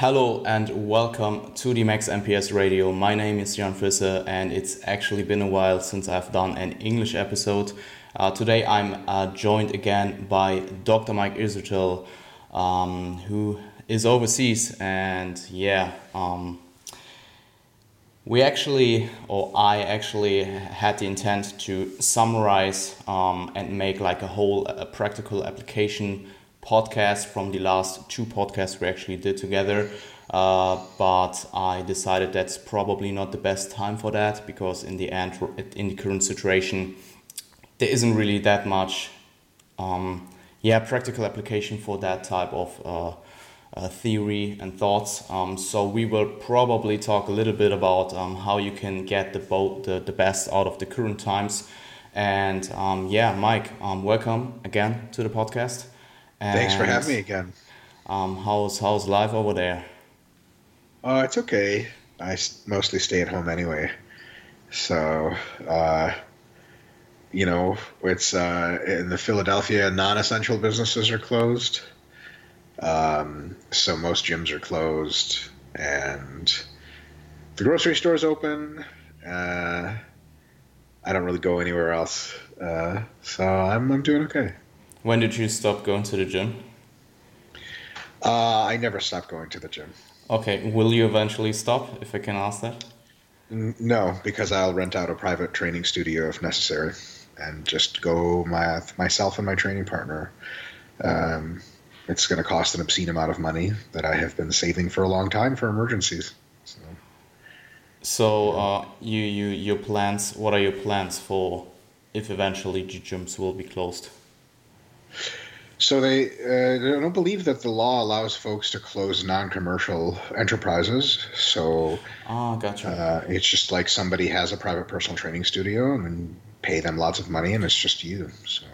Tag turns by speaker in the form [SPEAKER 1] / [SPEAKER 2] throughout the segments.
[SPEAKER 1] Hello and welcome to the Max MPS Radio. My name is Jan Fisser, and it's actually been a while since I've done an English episode. Uh, today I'm uh, joined again by Dr. Mike Israetel, um, who is overseas, and yeah, um, we actually, or I actually, had the intent to summarize um, and make like a whole a practical application podcast from the last two podcasts we actually did together. Uh, but I decided that's probably not the best time for that because in the end, in the current situation, there isn't really that much, um, yeah, practical application for that type of uh, uh, theory and thoughts. Um, so we will probably talk a little bit about um, how you can get the, both the, the best out of the current times. And um, yeah, Mike, um, welcome again to the podcast.
[SPEAKER 2] And, Thanks for having me again.
[SPEAKER 1] Um, how's how's life over there?
[SPEAKER 2] Uh, it's okay. I mostly stay at home anyway, so uh, you know it's uh, in the Philadelphia non-essential businesses are closed, um, so most gyms are closed, and the grocery store's open. Uh, I don't really go anywhere else, uh, so I'm I'm doing okay.
[SPEAKER 1] When did you stop going to the gym?
[SPEAKER 2] Uh, I never stopped going to the gym.
[SPEAKER 1] Okay, will you eventually stop, if I can ask that?
[SPEAKER 2] No, because I'll rent out a private training studio if necessary, and just go my myself and my training partner. Um, it's going to cost an obscene amount of money that I have been saving for a long time for emergencies. So,
[SPEAKER 1] so uh, you you your plans? What are your plans for if eventually gyms will be closed?
[SPEAKER 2] So they, uh, don't believe that the law allows folks to close non-commercial enterprises. So,
[SPEAKER 1] oh, gotcha.
[SPEAKER 2] Uh, it's just like somebody has a private personal training studio and pay them lots of money, and it's just you. So,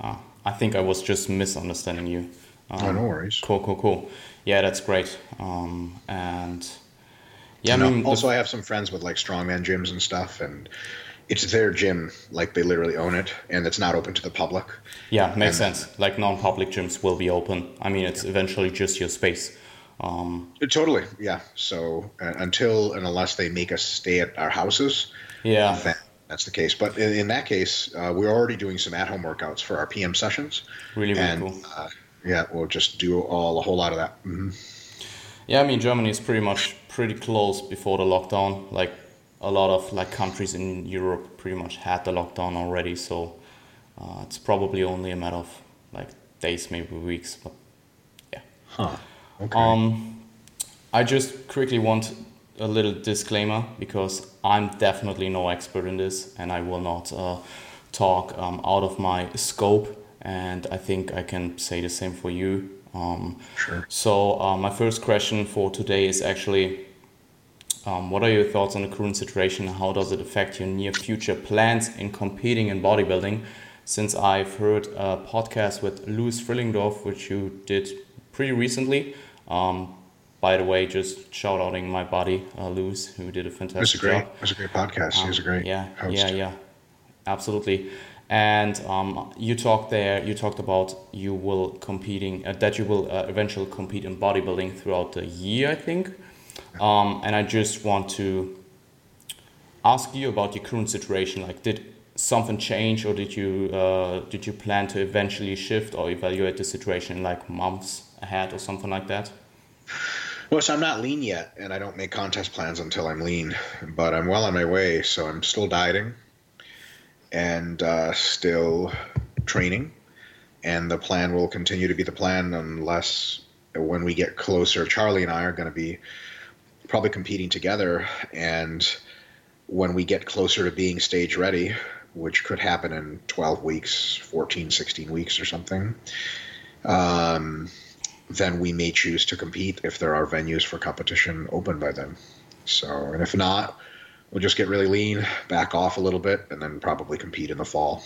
[SPEAKER 1] ah, I think I was just misunderstanding you.
[SPEAKER 2] Um, oh, no worries.
[SPEAKER 1] Cool, cool, cool. Yeah, that's great. Um, and
[SPEAKER 2] yeah, I mean, also the... I have some friends with like strongman gyms and stuff, and it's their gym, like they literally own it, and it's not open to the public.
[SPEAKER 1] Yeah, makes and, sense. Like non-public gyms will be open. I mean, it's yeah. eventually just your space. Um,
[SPEAKER 2] totally, yeah. So uh, until and unless they make us stay at our houses,
[SPEAKER 1] yeah,
[SPEAKER 2] that, that's the case. But in, in that case, uh, we're already doing some at-home workouts for our PM sessions.
[SPEAKER 1] Really, really and, cool.
[SPEAKER 2] Uh, yeah, we'll just do all a whole lot of that. Mm-hmm.
[SPEAKER 1] Yeah, I mean Germany is pretty much pretty close before the lockdown. Like a lot of like countries in Europe pretty much had the lockdown already, so uh, it's probably only a matter of like days, maybe weeks. But yeah.
[SPEAKER 2] Huh. Okay.
[SPEAKER 1] Um, I just quickly want a little disclaimer because I'm definitely no expert in this, and I will not uh, talk um, out of my scope. And I think I can say the same for you. Um,
[SPEAKER 2] sure.
[SPEAKER 1] So uh, my first question for today is actually um, what are your thoughts on the current situation? How does it affect your near future plans in competing in bodybuilding? Since I've heard a podcast with Louis Frillingdorf, which you did pretty recently. Um, by the way, just shout outing my buddy, uh, Louis, who did a fantastic
[SPEAKER 2] It's a great,
[SPEAKER 1] job.
[SPEAKER 2] It's a great podcast. Um, He's a great
[SPEAKER 1] yeah,
[SPEAKER 2] host.
[SPEAKER 1] yeah, yeah, absolutely. And um, you talked there. You talked about you will competing uh, that you will uh, eventually compete in bodybuilding throughout the year. I think. Um, and I just want to ask you about your current situation. Like, did something change, or did you uh, did you plan to eventually shift or evaluate the situation in like months ahead or something like that?
[SPEAKER 2] Well, so I'm not lean yet, and I don't make contest plans until I'm lean. But I'm well on my way, so I'm still dieting and uh, still training, and the plan will continue to be the plan unless when we get closer. Charlie and I are going to be probably competing together. And when we get closer to being stage ready, which could happen in 12 weeks, 14, 16 weeks or something, um, then we may choose to compete if there are venues for competition open by then. So, and if not, we'll just get really lean, back off a little bit, and then probably compete in the fall.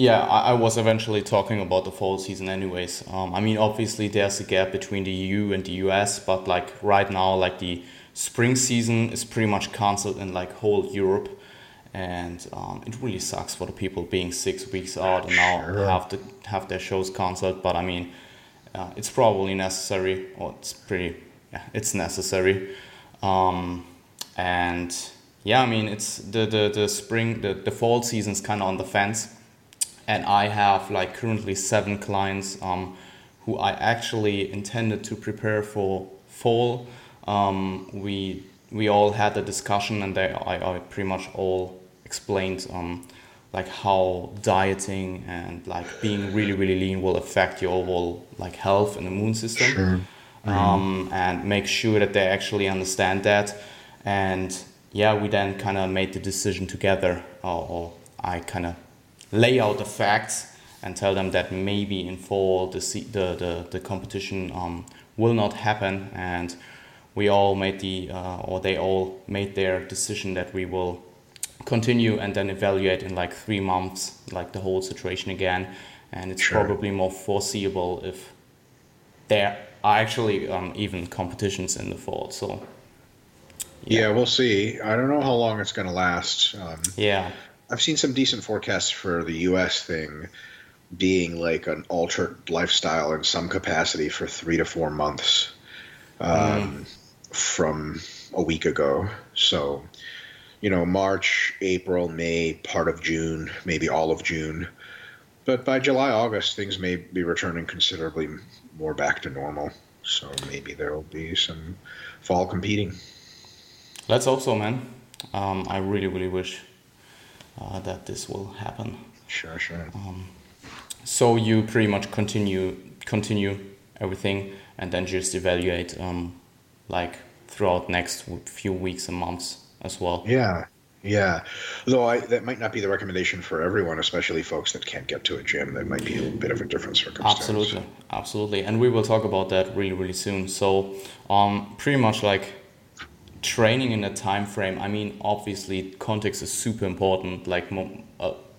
[SPEAKER 1] Yeah, I, I, was eventually talking about the fall season, anyways. Um, I mean, obviously, there's a gap between the EU and the US, but like right now, like the spring season is pretty much cancelled in like whole Europe, and um, it really sucks for the people being six weeks out and now
[SPEAKER 2] sure.
[SPEAKER 1] have to have their shows cancelled. But I mean, uh, it's probably necessary, or it's pretty, yeah, it's necessary. Um, and yeah, I mean, it's the, the, the spring, the, the fall season's kind of on the fence. And I have like currently seven clients um, who I actually intended to prepare for fall. Um, we we all had a discussion, and they, I, I pretty much all explained um, like how dieting and like being really really lean will affect your overall like health and immune system
[SPEAKER 2] Sure.
[SPEAKER 1] um, and make sure that they actually understand that and yeah we then kind of made the decision together or, or i kind of lay out the facts and tell them that maybe in fall the the, the, the competition um, will not happen and we all made the uh, or they all made their decision that we will continue and then evaluate in like three months like the whole situation again and it's
[SPEAKER 2] Sure.
[SPEAKER 1] probably more foreseeable if there are actually um, even competitions in the fall so
[SPEAKER 2] Yeah, we'll see. I don't know how long it's going to last. Um,
[SPEAKER 1] yeah
[SPEAKER 2] I've seen some decent forecasts for the U.S. thing being like an altered lifestyle in some capacity for three to four months um, from a week ago. So, you know, March, April, May, part of June, maybe all of June. But by July, August, things may be returning considerably more back to normal. So maybe there will be some fall competing.
[SPEAKER 1] let's hope so man um, i really really wish that this will happen
[SPEAKER 2] Sure, sure.
[SPEAKER 1] so you pretty much continue continue everything and then just evaluate um, like throughout next few weeks and months as well
[SPEAKER 2] Yeah, yeah. Though I, that might not be the recommendation for everyone, especially folks that can't get to a gym. That might be a bit of a different circumstance.
[SPEAKER 1] Absolutely, absolutely, and we will talk about that really, really soon. So, um, pretty much like training in a time frame. I mean, obviously, context is super important. Like,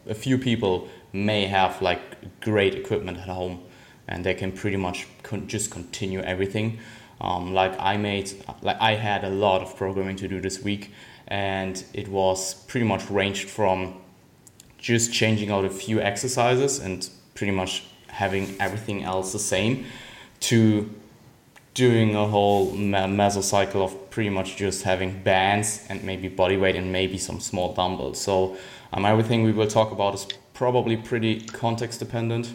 [SPEAKER 1] a few people may have like great equipment at home, and they can pretty much con- just continue everything. Um, like I made, like I had a lot of programming to do this week, and it was pretty much ranged from just changing out a few exercises and pretty much having everything else the same to doing a whole mesocycle of pretty much just having bands and maybe body weight and maybe some small dumbbells. So um, everything we will talk about is probably pretty context dependent.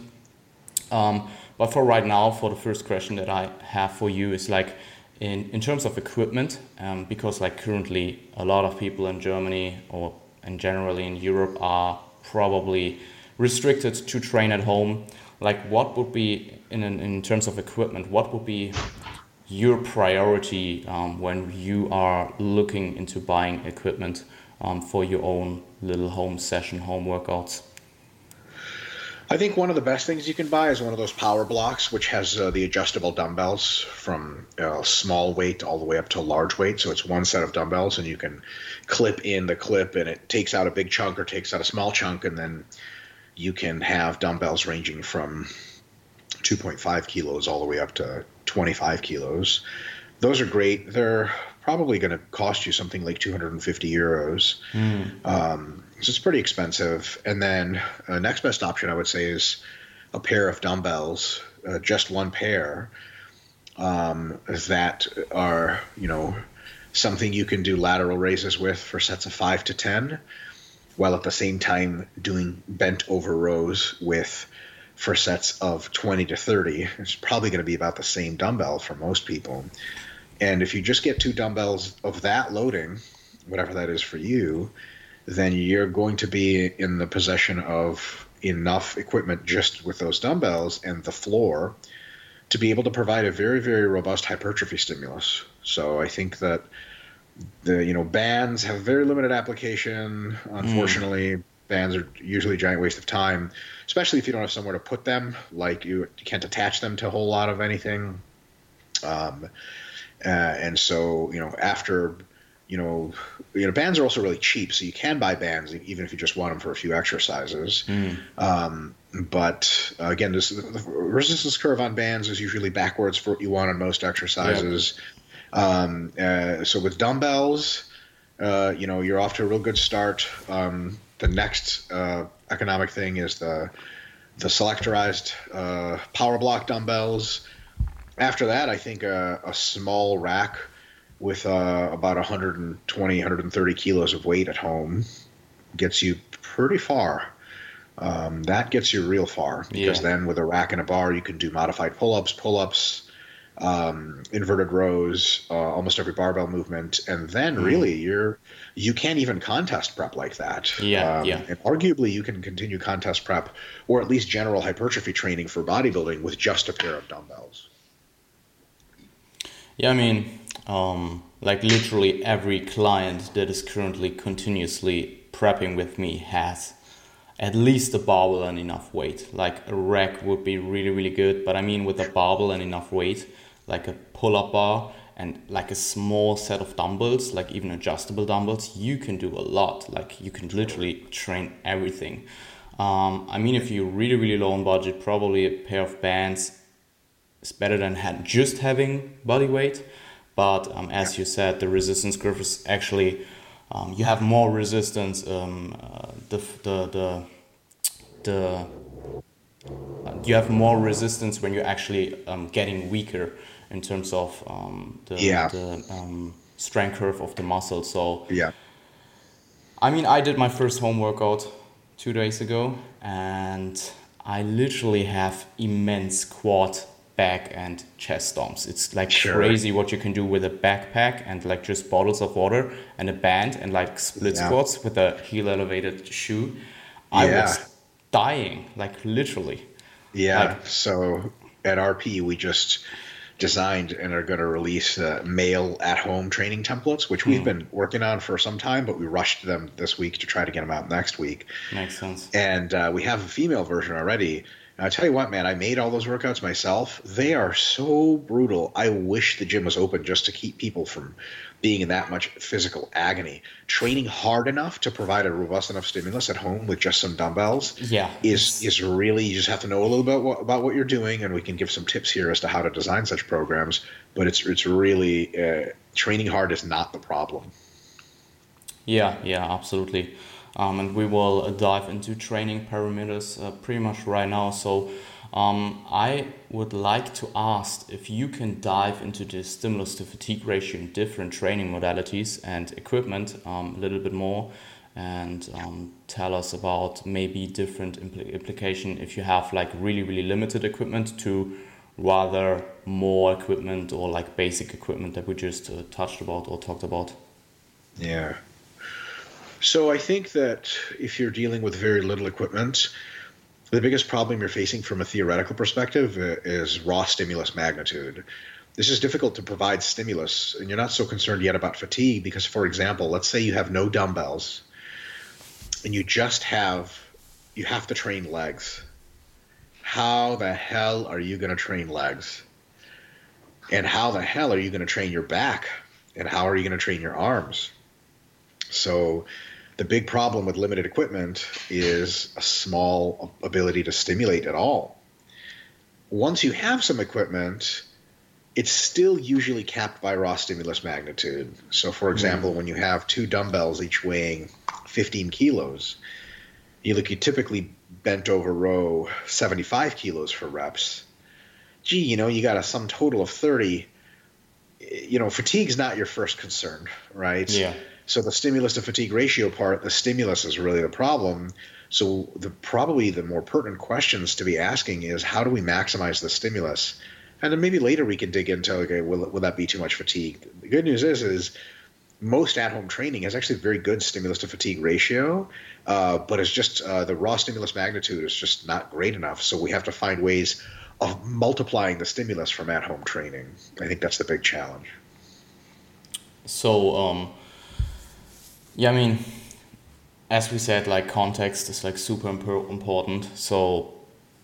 [SPEAKER 1] Um, but for right now, for the first question that I have for you is like, in, in terms of equipment, um, because like currently a lot of people in Germany or and generally in Europe are probably restricted to train at home. Like, what would be in in terms of equipment? What would be your priority um, when you are looking into buying equipment um, for your own little home session, home workouts?
[SPEAKER 2] I think one of the best things you can buy is one of those power blocks, which has uh, the adjustable dumbbells from uh, small weight all the way up to large weight. So it's one set of dumbbells, and you can clip in the clip, and it takes out a big chunk or takes out a small chunk, and then you can have dumbbells ranging from 2.5 kilos all the way up to 25 kilos. Those are great. They're probably going to cost you something like 250 euros. Um, so it's pretty expensive. And then uh, next best option I would say is a pair of dumbbells, uh, just one pair, um, that are you know something you can do lateral raises with for sets of five to ten, while at the same time doing bent over rows with for sets of 20 to 30. It's probably going to be about the same dumbbell for most people. And if you just get two dumbbells of that loading, whatever that is for you, then you're going to be in the possession of enough equipment just with those dumbbells and the floor to be able to provide a very, very robust hypertrophy stimulus. So I think that the you know bands have very limited application. Mm. Unfortunately, bands are usually a giant waste of time, especially if you don't have somewhere to put them. Like you, you can't attach them to a whole lot of anything. Um, uh, and so you know after you know you know bands are also really cheap, so you can buy bands even if you just want them for a few exercises. Um, but uh, again, this the resistance curve on bands is usually backwards for what you want on most exercises. Um, uh, so with dumbbells, uh, you know, you're off to a real good start. Um, the next uh, economic thing is the the selectorized uh, power block dumbbells. After that, I think a, a small rack with uh, about 120, 130 kilos of weight at home gets you pretty far. Um, that gets you real far because
[SPEAKER 1] Yeah.
[SPEAKER 2] then with a rack and a bar, you can do modified pull ups, pull ups, um, inverted rows, uh, almost every barbell movement, and then
[SPEAKER 1] Mm-hmm.
[SPEAKER 2] really you're you can't even contest prep like that.
[SPEAKER 1] Yeah,
[SPEAKER 2] um,
[SPEAKER 1] yeah.
[SPEAKER 2] And arguably, you can continue contest prep or at least general hypertrophy training for bodybuilding with just a pair of dumbbells.
[SPEAKER 1] Yeah, I mean, um, like literally every client that is currently continuously prepping with me has at least a barbell and enough weight. Like a rack would be really, really good, but I mean, with a barbell and enough weight, like a pull up bar and like a small set of dumbbells, like even adjustable dumbbells, you can do a lot. Like you can literally train everything. Um, I mean, if you're really, really low on budget, probably a pair of bands is better than ha- just having body weight. But um, as you said, the resistance curve is actually um, you have more resistance. Um, uh, the the the the uh, you have more resistance when you're actually um, getting weaker in terms of um, the,
[SPEAKER 2] Yeah.
[SPEAKER 1] the um, strength curve of the muscle. So
[SPEAKER 2] Yeah.
[SPEAKER 1] I mean, I did my first home workout two days ago, and I literally have immense quad, back, and chest stomps. It's like
[SPEAKER 2] Sure.
[SPEAKER 1] crazy what you can do with a backpack and like just bottles of water and a band and like split
[SPEAKER 2] Yeah.
[SPEAKER 1] squats with a heel elevated shoe. I
[SPEAKER 2] Yeah.
[SPEAKER 1] was dying, like literally.
[SPEAKER 2] Yeah.
[SPEAKER 1] Like-
[SPEAKER 2] so at RP, we just designed and are going to release uh, male at home training templates, which we've been working on for some time, but we rushed them this week to try to get them out next week.
[SPEAKER 1] Makes sense.
[SPEAKER 2] And uh, we have a female version already. And I tell you what, man, I made all those workouts myself. They are so brutal. I wish the gym was open just to keep people from being in that much physical agony. Training hard enough to provide a robust enough stimulus at home with just some dumbbells
[SPEAKER 1] Yeah.
[SPEAKER 2] is is really you just have to know a little bit what, about what you're doing, and we can give some tips here as to how to design such programs. But it's it's really uh, training hard is not the problem.
[SPEAKER 1] Yeah, yeah, absolutely. Um, and we will uh, dive into training parameters uh, pretty much right now. So um, I would like to ask if you can dive into the stimulus to fatigue ratio in different training modalities and equipment um, a little bit more and um, tell us about maybe different impl- implication if you have like really, really limited equipment to rather more equipment or like basic equipment that we just uh, touched about or talked about.
[SPEAKER 2] Yeah. So I think that if you're dealing with very little equipment, the biggest problem you're facing from a theoretical perspective is raw stimulus magnitude. This is difficult to provide stimulus, and you're not so concerned yet about fatigue because, for example, let's say you have no dumbbells and you just have you have to train legs. How the hell are you going to train legs? And how the hell are you going to train your back? And how are you going to train your arms? So, the big problem with limited equipment is a small ability to stimulate at all. Once you have some equipment, it's still usually capped by raw stimulus magnitude. So, for hmm. example, when you have two dumbbells each weighing 15 kilos, you look, you typically bent over row 75 kilos for reps. Gee, you know, you got a sum total of 30. You know, fatigue's not your first concern, right?
[SPEAKER 1] Yeah.
[SPEAKER 2] So the stimulus to fatigue ratio part, the stimulus is really the problem. So the probably the more pertinent questions to be asking is how do we maximize the stimulus? And then maybe later we can dig into okay, will will that be too much fatigue? The good news is is most at-home training has actually a very good stimulus to fatigue ratio, uh, but it's just uh, the raw stimulus magnitude is just not great enough. So we have to find ways of multiplying the stimulus from at-home training. I think that's the big challenge.
[SPEAKER 1] So, um, yeah, I mean, as we said, like context is like super important. So,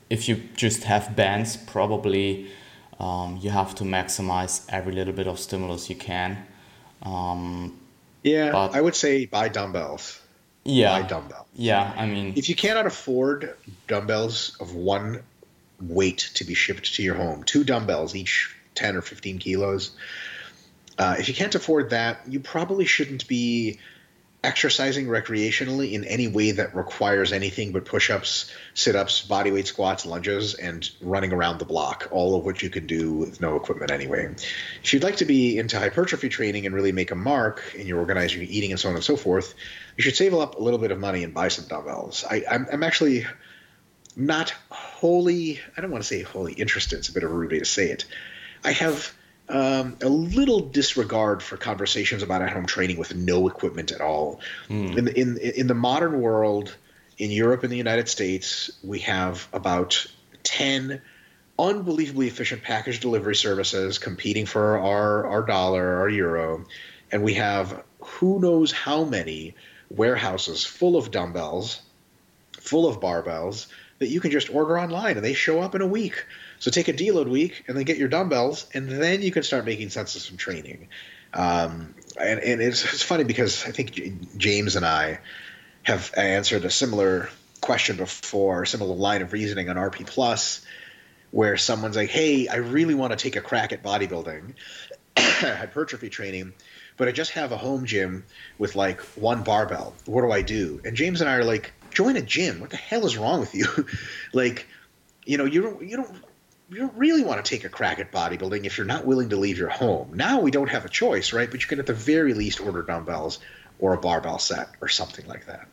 [SPEAKER 1] if you just have bands, probably um, you have to maximize every little bit of stimulus you can. Um,
[SPEAKER 2] Yeah,
[SPEAKER 1] But-
[SPEAKER 2] I would say buy dumbbells.
[SPEAKER 1] yeah,
[SPEAKER 2] Buy dumbbell.
[SPEAKER 1] yeah. I mean,
[SPEAKER 2] If you cannot afford dumbbells of one weight to be shipped to your home, two dumbbells, each 10 or 15 kilos, uh, if you can't afford that, you probably shouldn't be exercising recreationally in any way that requires anything but push-ups, sit-ups, bodyweight squats, lunges, and running around the block, all of which you can do with no equipment anyway. If you'd like to be into hypertrophy training and really make a mark in your organizing your eating and so on and so forth, you should save up a little bit of money and buy some dumbbells. I, I'm, I'm actually not wholly, I don't want to say wholly interested, it's a bit of a rude way to say it. I have um, a little disregard for conversations about at-home training with no equipment at all. Mm. In, the, in in the modern world, in Europe and the United States, we have about ten unbelievably efficient package delivery services competing for our our dollar, our euro, and we have who knows how many warehouses full of dumbbells, full of barbells that you can just order online and they show up in a week. So take a deload week and then get your dumbbells, and then you can start making sense of some training. Um, and, and it's, it's, funny because I think James and I have answered a similar question before, similar line of reasoning on RP Plus, where someone's like, "Hey, I really want to take a crack at bodybuilding, hypertrophy training." But I just have a home gym with like one barbell. What do I do? And James and I are like, join a gym. What the hell is wrong with you? like, you know, you don't you don't you don't really want to take a crack at bodybuilding if you're not willing to leave your home. Now we don't have a choice, right? But you can at the very least order dumbbells or a barbell set or something like that.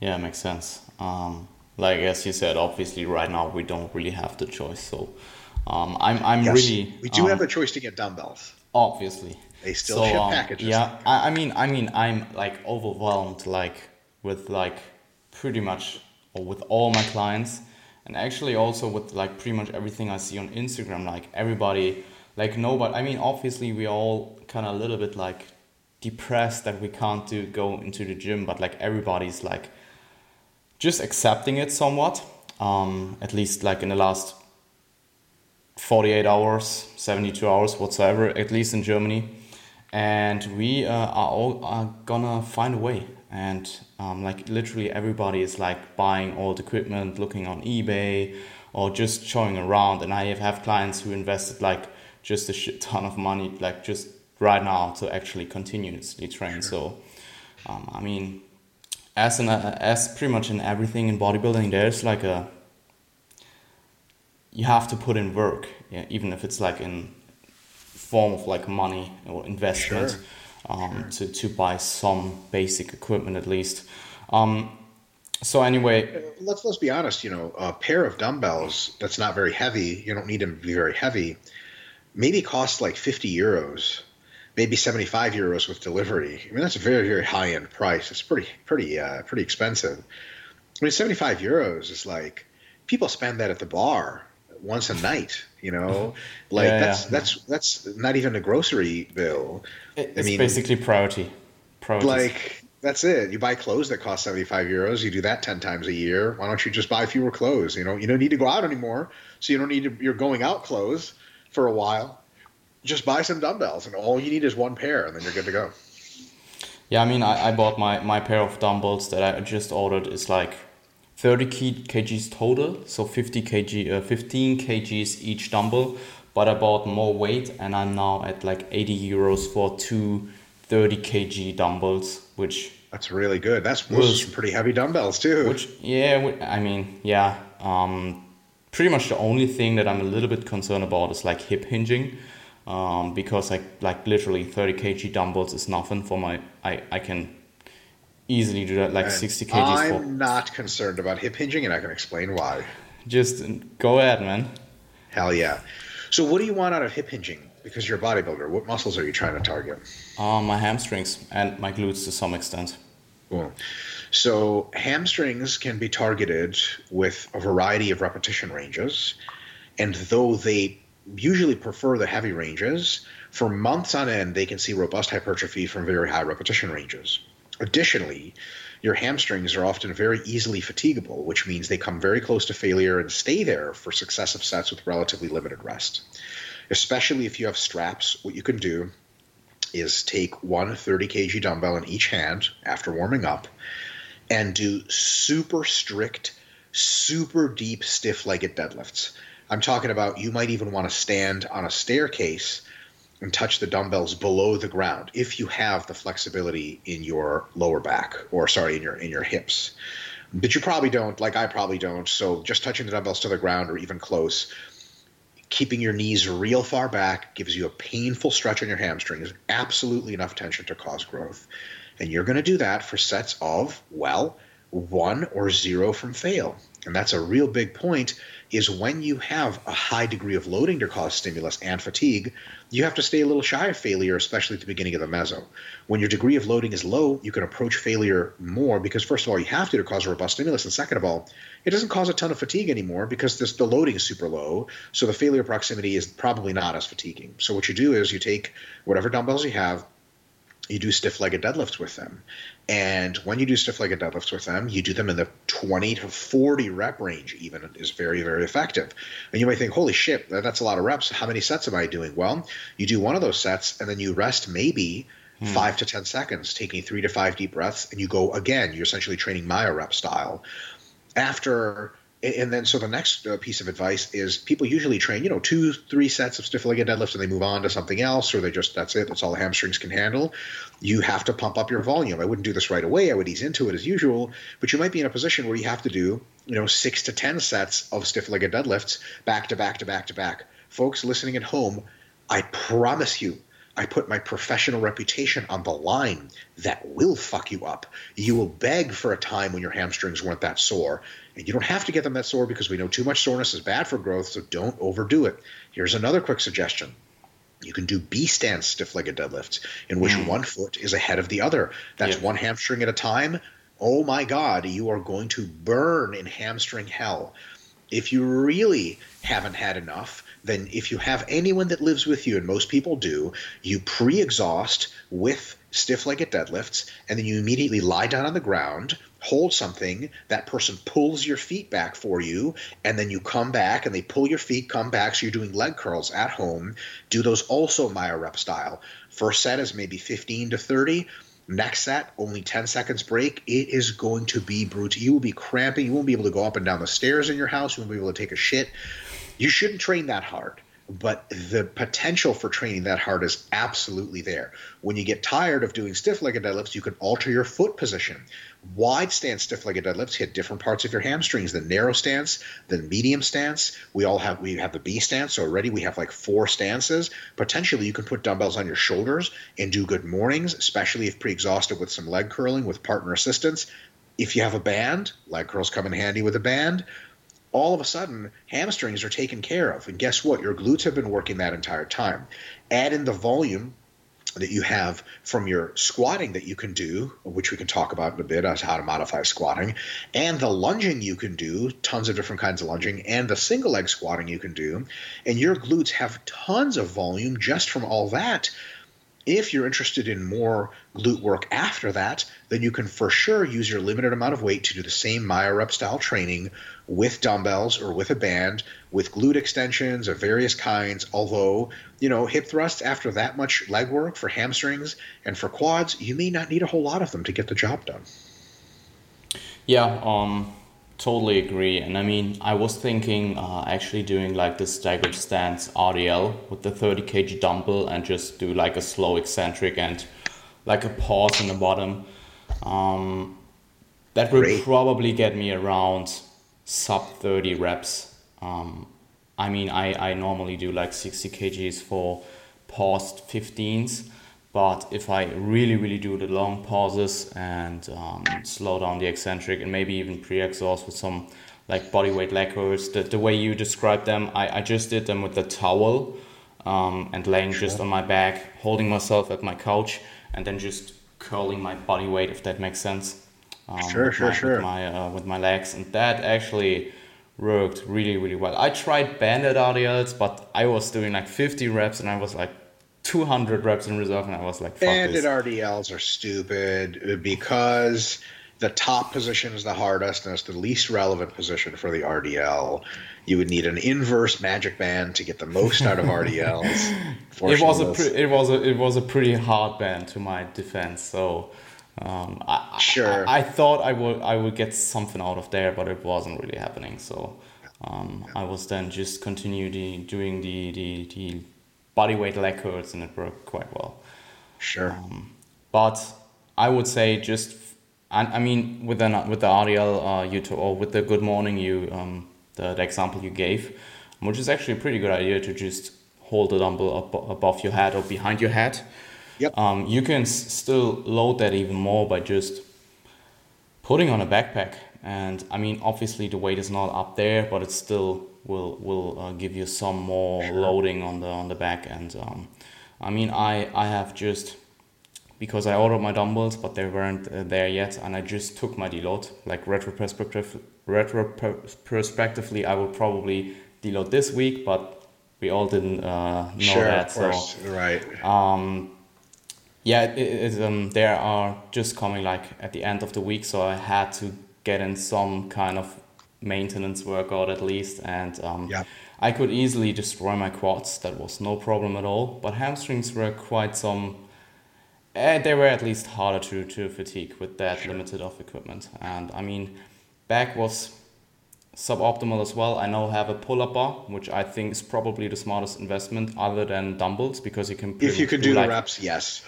[SPEAKER 1] Yeah, it makes sense. Um, like as you said, obviously right now we don't really have the choice. So um, I'm I'm yes, really
[SPEAKER 2] we do
[SPEAKER 1] um,
[SPEAKER 2] have a choice to get dumbbells.
[SPEAKER 1] Obviously,
[SPEAKER 2] they still so, ship um, packages.
[SPEAKER 1] Yeah, I, I mean I mean I'm like overwhelmed like with like pretty much or with all my clients and actually also with like pretty much everything I see on Instagram, like everybody, like nobody. I mean, obviously we all kind of a little bit like depressed that we can't do go into the gym, but like everybody's like just accepting it somewhat. Um, at least like in the last 48 hours, 72 hours, whatsoever, at least in Germany. And we uh, are all are gonna find a way and um, like literally everybody is like buying old equipment looking on ebay or just showing around. And i have, have clients who invested like just a shit ton of money like just right now to actually continuously train. Sure. so um, i mean as in a, as pretty much in everything in bodybuilding there's like a you have to put in work yeah, even if it's like in form of like money or investment. Sure um, to, to buy some basic equipment at least. Um, so anyway,
[SPEAKER 2] uh, let's let's be honest. You know, a pair of dumbbells that's not very heavy. You don't need them to be very heavy. Maybe costs like fifty euros, maybe seventy five euros with delivery. I mean, that's a very very high end price. It's pretty pretty uh, pretty expensive. I mean, seventy five euros is like people spend that at the bar once a night. You know, mm-hmm. like yeah, that's yeah. that's that's not even a grocery bill.
[SPEAKER 1] It's I mean, basically priority.
[SPEAKER 2] Priorities. Like that's it. You buy clothes that cost seventy five euros. You do that ten times a year. Why don't you just buy fewer clothes? You know, you don't need to go out anymore, so you don't need to, your going out clothes for a while. Just buy some dumbbells, and all you need is one pair, and then you're good to go.
[SPEAKER 1] Yeah, I mean, I, I bought my, my pair of dumbbells that I just ordered. Is like 30 kgs total, so 50 kg, uh, 15 kgs each dumbbell. But I bought more weight, and I'm now at like 80 euros for two 30 kg dumbbells, which
[SPEAKER 2] that's really good. That's was, pretty heavy dumbbells too.
[SPEAKER 1] Which yeah, I mean yeah. Um, pretty much the only thing that I'm a little bit concerned about is like hip hinging. Um, because like like literally 30 kg dumbbells is nothing for my I, I can easily do that, like and 60 kgs.
[SPEAKER 2] I'm not concerned about hip hinging, and I can explain why.
[SPEAKER 1] Just go ahead, man.
[SPEAKER 2] Hell yeah. So, what do you want out of hip hinging? Because you're a bodybuilder, what muscles are you trying to target?
[SPEAKER 1] Uh, my hamstrings and my glutes to some extent.
[SPEAKER 2] Cool. So, hamstrings can be targeted with a variety of repetition ranges. And though they usually prefer the heavy ranges, for months on end, they can see robust hypertrophy from very high repetition ranges. Additionally, your hamstrings are often very easily fatigable, which means they come very close to failure and stay there for successive sets with relatively limited rest. Especially if you have straps, what you can do is take one 30 kg dumbbell in each hand after warming up and do super strict, super deep, stiff legged deadlifts. I'm talking about you might even want to stand on a staircase and touch the dumbbells below the ground if you have the flexibility in your lower back or sorry in your in your hips. But you probably don't like i probably don't so just touching the dumbbells to the ground or even close. Keeping your knees real far back gives you a painful stretch on your hamstrings absolutely enough tension to cause growth. And you're going to do that for sets of well one or zero from fail. And that's a real big point is when you have a high degree of loading to cause stimulus and fatigue, you have to stay a little shy of failure, especially at the beginning of the meso. When your degree of loading is low, you can approach failure more because, first of all, you have to to cause a robust stimulus, and second of all, it doesn't cause a ton of fatigue anymore because this, the loading is super low. So the failure proximity is probably not as fatiguing. So what you do is you take whatever dumbbells you have, you do stiff legged deadlifts with them. And when you do stiff legged deadlifts with them, you do them in the 20 to 40 rep range, even is very, very effective. And you might think, holy shit, that's a lot of reps. How many sets am I doing? Well, you do one of those sets and then you rest maybe hmm. five to 10 seconds, taking three to five deep breaths, and you go again. You're essentially training myo rep style. After and then so the next uh, piece of advice is people usually train you know two three sets of stiff legged deadlifts and they move on to something else or they just that's it that's all the hamstrings can handle you have to pump up your volume i wouldn't do this right away i would ease into it as usual but you might be in a position where you have to do you know six to ten sets of stiff legged deadlifts back to back to back to back folks listening at home i promise you I put my professional reputation on the line. That will fuck you up. You will beg for a time when your hamstrings weren't that sore. And you don't have to get them that sore because we know too much soreness is bad for growth, so don't overdo it. Here's another quick suggestion. You can do B stance stiff legged deadlifts, in which mm. one foot is ahead of the other. That's one hamstring at a time. Oh my God, you are going to burn in hamstring hell. If you really haven't had enough, then if you have anyone that lives with you, and most people do, you pre exhaust with stiff legged deadlifts, and then you immediately lie down on the ground, hold something, that person pulls your feet back for you, and then you come back and they pull your feet, come back. So you're doing leg curls at home. Do those also myo rep style. First set is maybe 15 to 30. Next set, only 10 seconds break. It is going to be brutal. You will be cramping. You won't be able to go up and down the stairs in your house. You won't be able to take a shit. You shouldn't train that hard but the potential for training that hard is absolutely there. When you get tired of doing stiff legged deadlifts, you can alter your foot position. Wide stance stiff legged deadlifts hit different parts of your hamstrings. The narrow stance, the medium stance. We all have we have the B stance. So already we have like four stances. Potentially you can put dumbbells on your shoulders and do good mornings, especially if pre-exhausted with some leg curling with partner assistance. If you have a band, leg curls come in handy with a band all of a sudden hamstrings are taken care of. And guess what? Your glutes have been working that entire time. Add in the volume that you have from your squatting that you can do, which we can talk about in a bit as how to modify squatting, and the lunging you can do, tons of different kinds of lunging, and the single leg squatting you can do. And your glutes have tons of volume just from all that. If you're interested in more glute work after that, then you can for sure use your limited amount of weight to do the same myo rep style training with dumbbells or with a band, with glute extensions of various kinds. Although, you know, hip thrusts after that much leg work for hamstrings and for quads, you may not need a whole lot of them to get the job done.
[SPEAKER 1] Yeah, um, Totally agree. And I mean, I was thinking uh, actually doing like the staggered stance RDL with the 30 kg dumbbell and just do like a slow eccentric and like a pause in the bottom. Um, that would Great. probably get me around sub 30 reps. Um, I mean, I, I normally do like 60 kgs for paused 15s. But if I really, really do the long pauses and um, slow down the eccentric and maybe even pre-exhaust with some like body weight leg curls, the, the way you describe them, I, I just did them with the towel um, and laying sure. just on my back, holding myself at my couch, and then just curling my body weight, if that makes sense.
[SPEAKER 2] Um, sure, sure,
[SPEAKER 1] my,
[SPEAKER 2] sure.
[SPEAKER 1] With my, uh, with my legs. And that actually worked really, really well. I tried banded RDLs, but I was doing like 50 reps and I was like, 200 reps in reserve, and I was like,
[SPEAKER 2] banded RDLs are stupid because the top position is the hardest and it's the least relevant position for the RDL. You would need an inverse magic band to get the most out of RDLs.
[SPEAKER 1] it was a pre- it was a it was a pretty hard band to my defense. So um, I,
[SPEAKER 2] sure,
[SPEAKER 1] I, I, thought I would I would get something out of there, but it wasn't really happening. So um, I was then just continuing the, doing the the, the body weight leg curls, and it worked quite well.
[SPEAKER 2] Sure.
[SPEAKER 1] Um, but I would say just, I, I mean, with the with the RDL uh, you to, or with the Good Morning you um, the, the example you gave, which is actually a pretty good idea to just hold the dumbbell up above your head or behind your head.
[SPEAKER 2] Yep.
[SPEAKER 1] Um, you can s- still load that even more by just putting on a backpack. And I mean, obviously the weight is not up there, but it's still will will uh, give you some more loading on the on the back. end. um, I mean, I I have just because I ordered my dumbbells, but they weren't uh, there yet, and I just took my deload. Like retrospective, retrospectively, I will probably deload this week, but we all didn't uh, know
[SPEAKER 2] sure,
[SPEAKER 1] that.
[SPEAKER 2] of
[SPEAKER 1] So
[SPEAKER 2] right.
[SPEAKER 1] um, yeah, it, it, um, there are just coming like at the end of the week, so I had to get in some kind of maintenance workout at least, and um,
[SPEAKER 2] Yeah.
[SPEAKER 1] I could easily destroy my quads. That was no problem at all. But hamstrings were quite some. Eh, they were at least harder to, to fatigue with that
[SPEAKER 2] Sure.
[SPEAKER 1] limited of equipment. And I mean, back was suboptimal as well. I now have a pull-up bar, which I think is probably the smartest investment other than dumbbells because you can.
[SPEAKER 2] If you could do the
[SPEAKER 1] like-
[SPEAKER 2] reps, yes.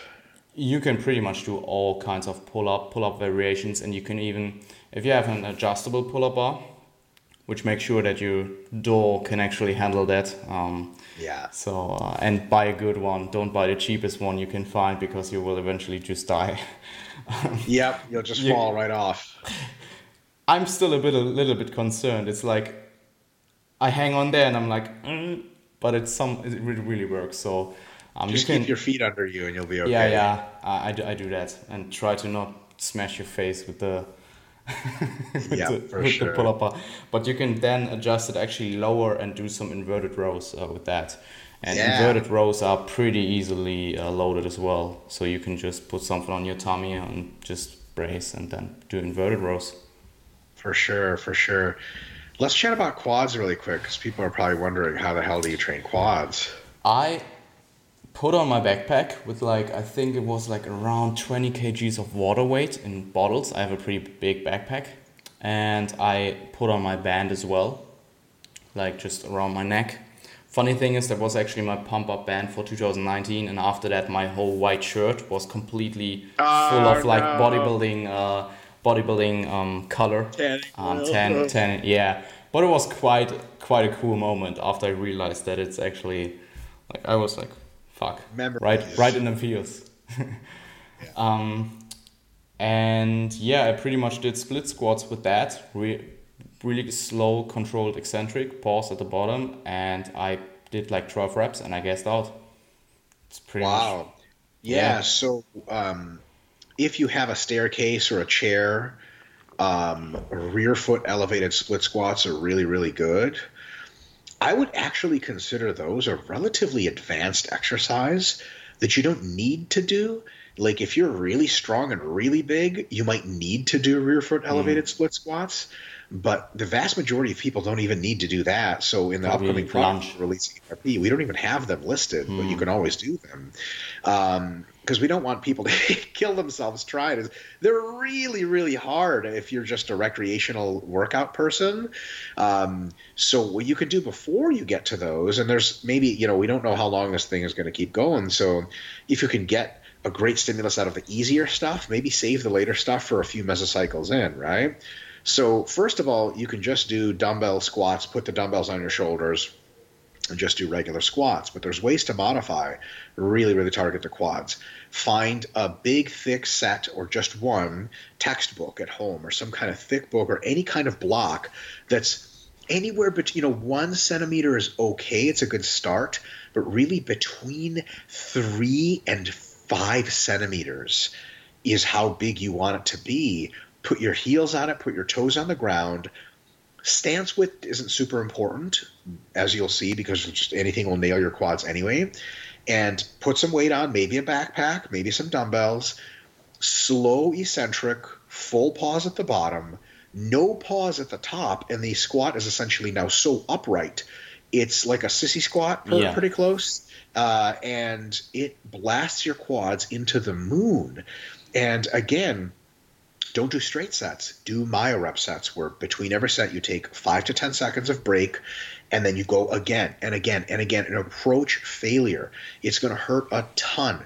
[SPEAKER 1] you can pretty much do all kinds of pull up pull up variations and you can even if you have an adjustable pull up bar which makes sure that your door can actually handle that um,
[SPEAKER 2] Yeah.
[SPEAKER 1] so uh, and buy a good one don't buy the cheapest one you can find because you will eventually just die
[SPEAKER 2] Yep. You'll just
[SPEAKER 1] You-
[SPEAKER 2] fall right off.
[SPEAKER 1] i'm still a bit a little bit concerned it's like i hang on there and i'm like mm, but it's some it really, really works so um,
[SPEAKER 2] Just
[SPEAKER 1] you can
[SPEAKER 2] keep your feet under you, and you'll be okay.
[SPEAKER 1] Yeah, yeah, I, I, do, I do that and try to not smash your face with the
[SPEAKER 2] Yeah,
[SPEAKER 1] the,
[SPEAKER 2] for sure.
[SPEAKER 1] pull up bar. But you can then adjust it actually lower and do some inverted rows uh, with that. And
[SPEAKER 2] Yeah.
[SPEAKER 1] inverted rows are pretty easily uh, loaded as well. So you can just put something on your tummy and just brace and then do inverted rows.
[SPEAKER 2] For sure, for sure. Let's chat about quads really quick because people are probably wondering how the hell do you train quads?
[SPEAKER 1] I put on my backpack with like I think it was like around 20 kgs of water weight in bottles. I have a pretty big backpack and I put on my band as well, like just around my neck. Funny thing is that was actually my pump up band for 2019 and after that my whole white shirt was completely full
[SPEAKER 2] Oh,
[SPEAKER 1] of like
[SPEAKER 2] no.
[SPEAKER 1] bodybuilding uh bodybuilding um color um, 10, 10, yeah. But it was quite quite a cool moment after I realized that it's actually like I was like, fuck,
[SPEAKER 2] Memories.
[SPEAKER 1] right, right in the feels. Um, and yeah, I pretty much did split squats with that. Re- really slow, controlled eccentric, pause at the bottom, and I did like twelve reps, and I guessed out. It's pretty much
[SPEAKER 2] Wow. Yeah,
[SPEAKER 1] Yeah.
[SPEAKER 2] so um, if you have a staircase or a chair, um, rear foot elevated split squats are really, really good. I would actually consider those a relatively advanced exercise that you don't need to do. Like if you're really strong and really big, you might need to do rear foot hmm. elevated split squats. But the vast majority of people don't even need to do that. So in the
[SPEAKER 1] Probably
[SPEAKER 2] upcoming product releasing RP, we don't even have them listed, but you can always do them because we don't want people to kill themselves trying. They're really, really hard if you're just a recreational workout person. Um, so what you could do before you get to those, and there's maybe you know we don't know how long this thing is going to keep going. So if you can get a great stimulus out of the easier stuff, maybe save the later stuff for a few mesocycles in, right? So first of all, you can just do dumbbell squats, put the dumbbells on your shoulders, and just do regular squats. But there's ways to modify, really, really target the quads. Find a big, thick set or just one textbook at home or some kind of thick book or any kind of block that's anywhere between, you know one centimeter is okay it's a good start but really between three and five centimeters is how big you want it to be put your heels on it put your toes on the ground. Stance width isn't super important as you'll see because just anything will nail your quads anyway. And put some weight on maybe a backpack maybe some dumbbells. Slow eccentric full pause at the bottom no pause at the top and the squat is essentially now so upright. It's like a sissy squat per-
[SPEAKER 1] Yeah.
[SPEAKER 2] pretty close uh, and it blasts your quads into the moon. And again don't do straight sets. Do myorep sets where between every set you take five to 10 seconds of break and then you go again and again and again and approach failure. It's going to hurt a ton.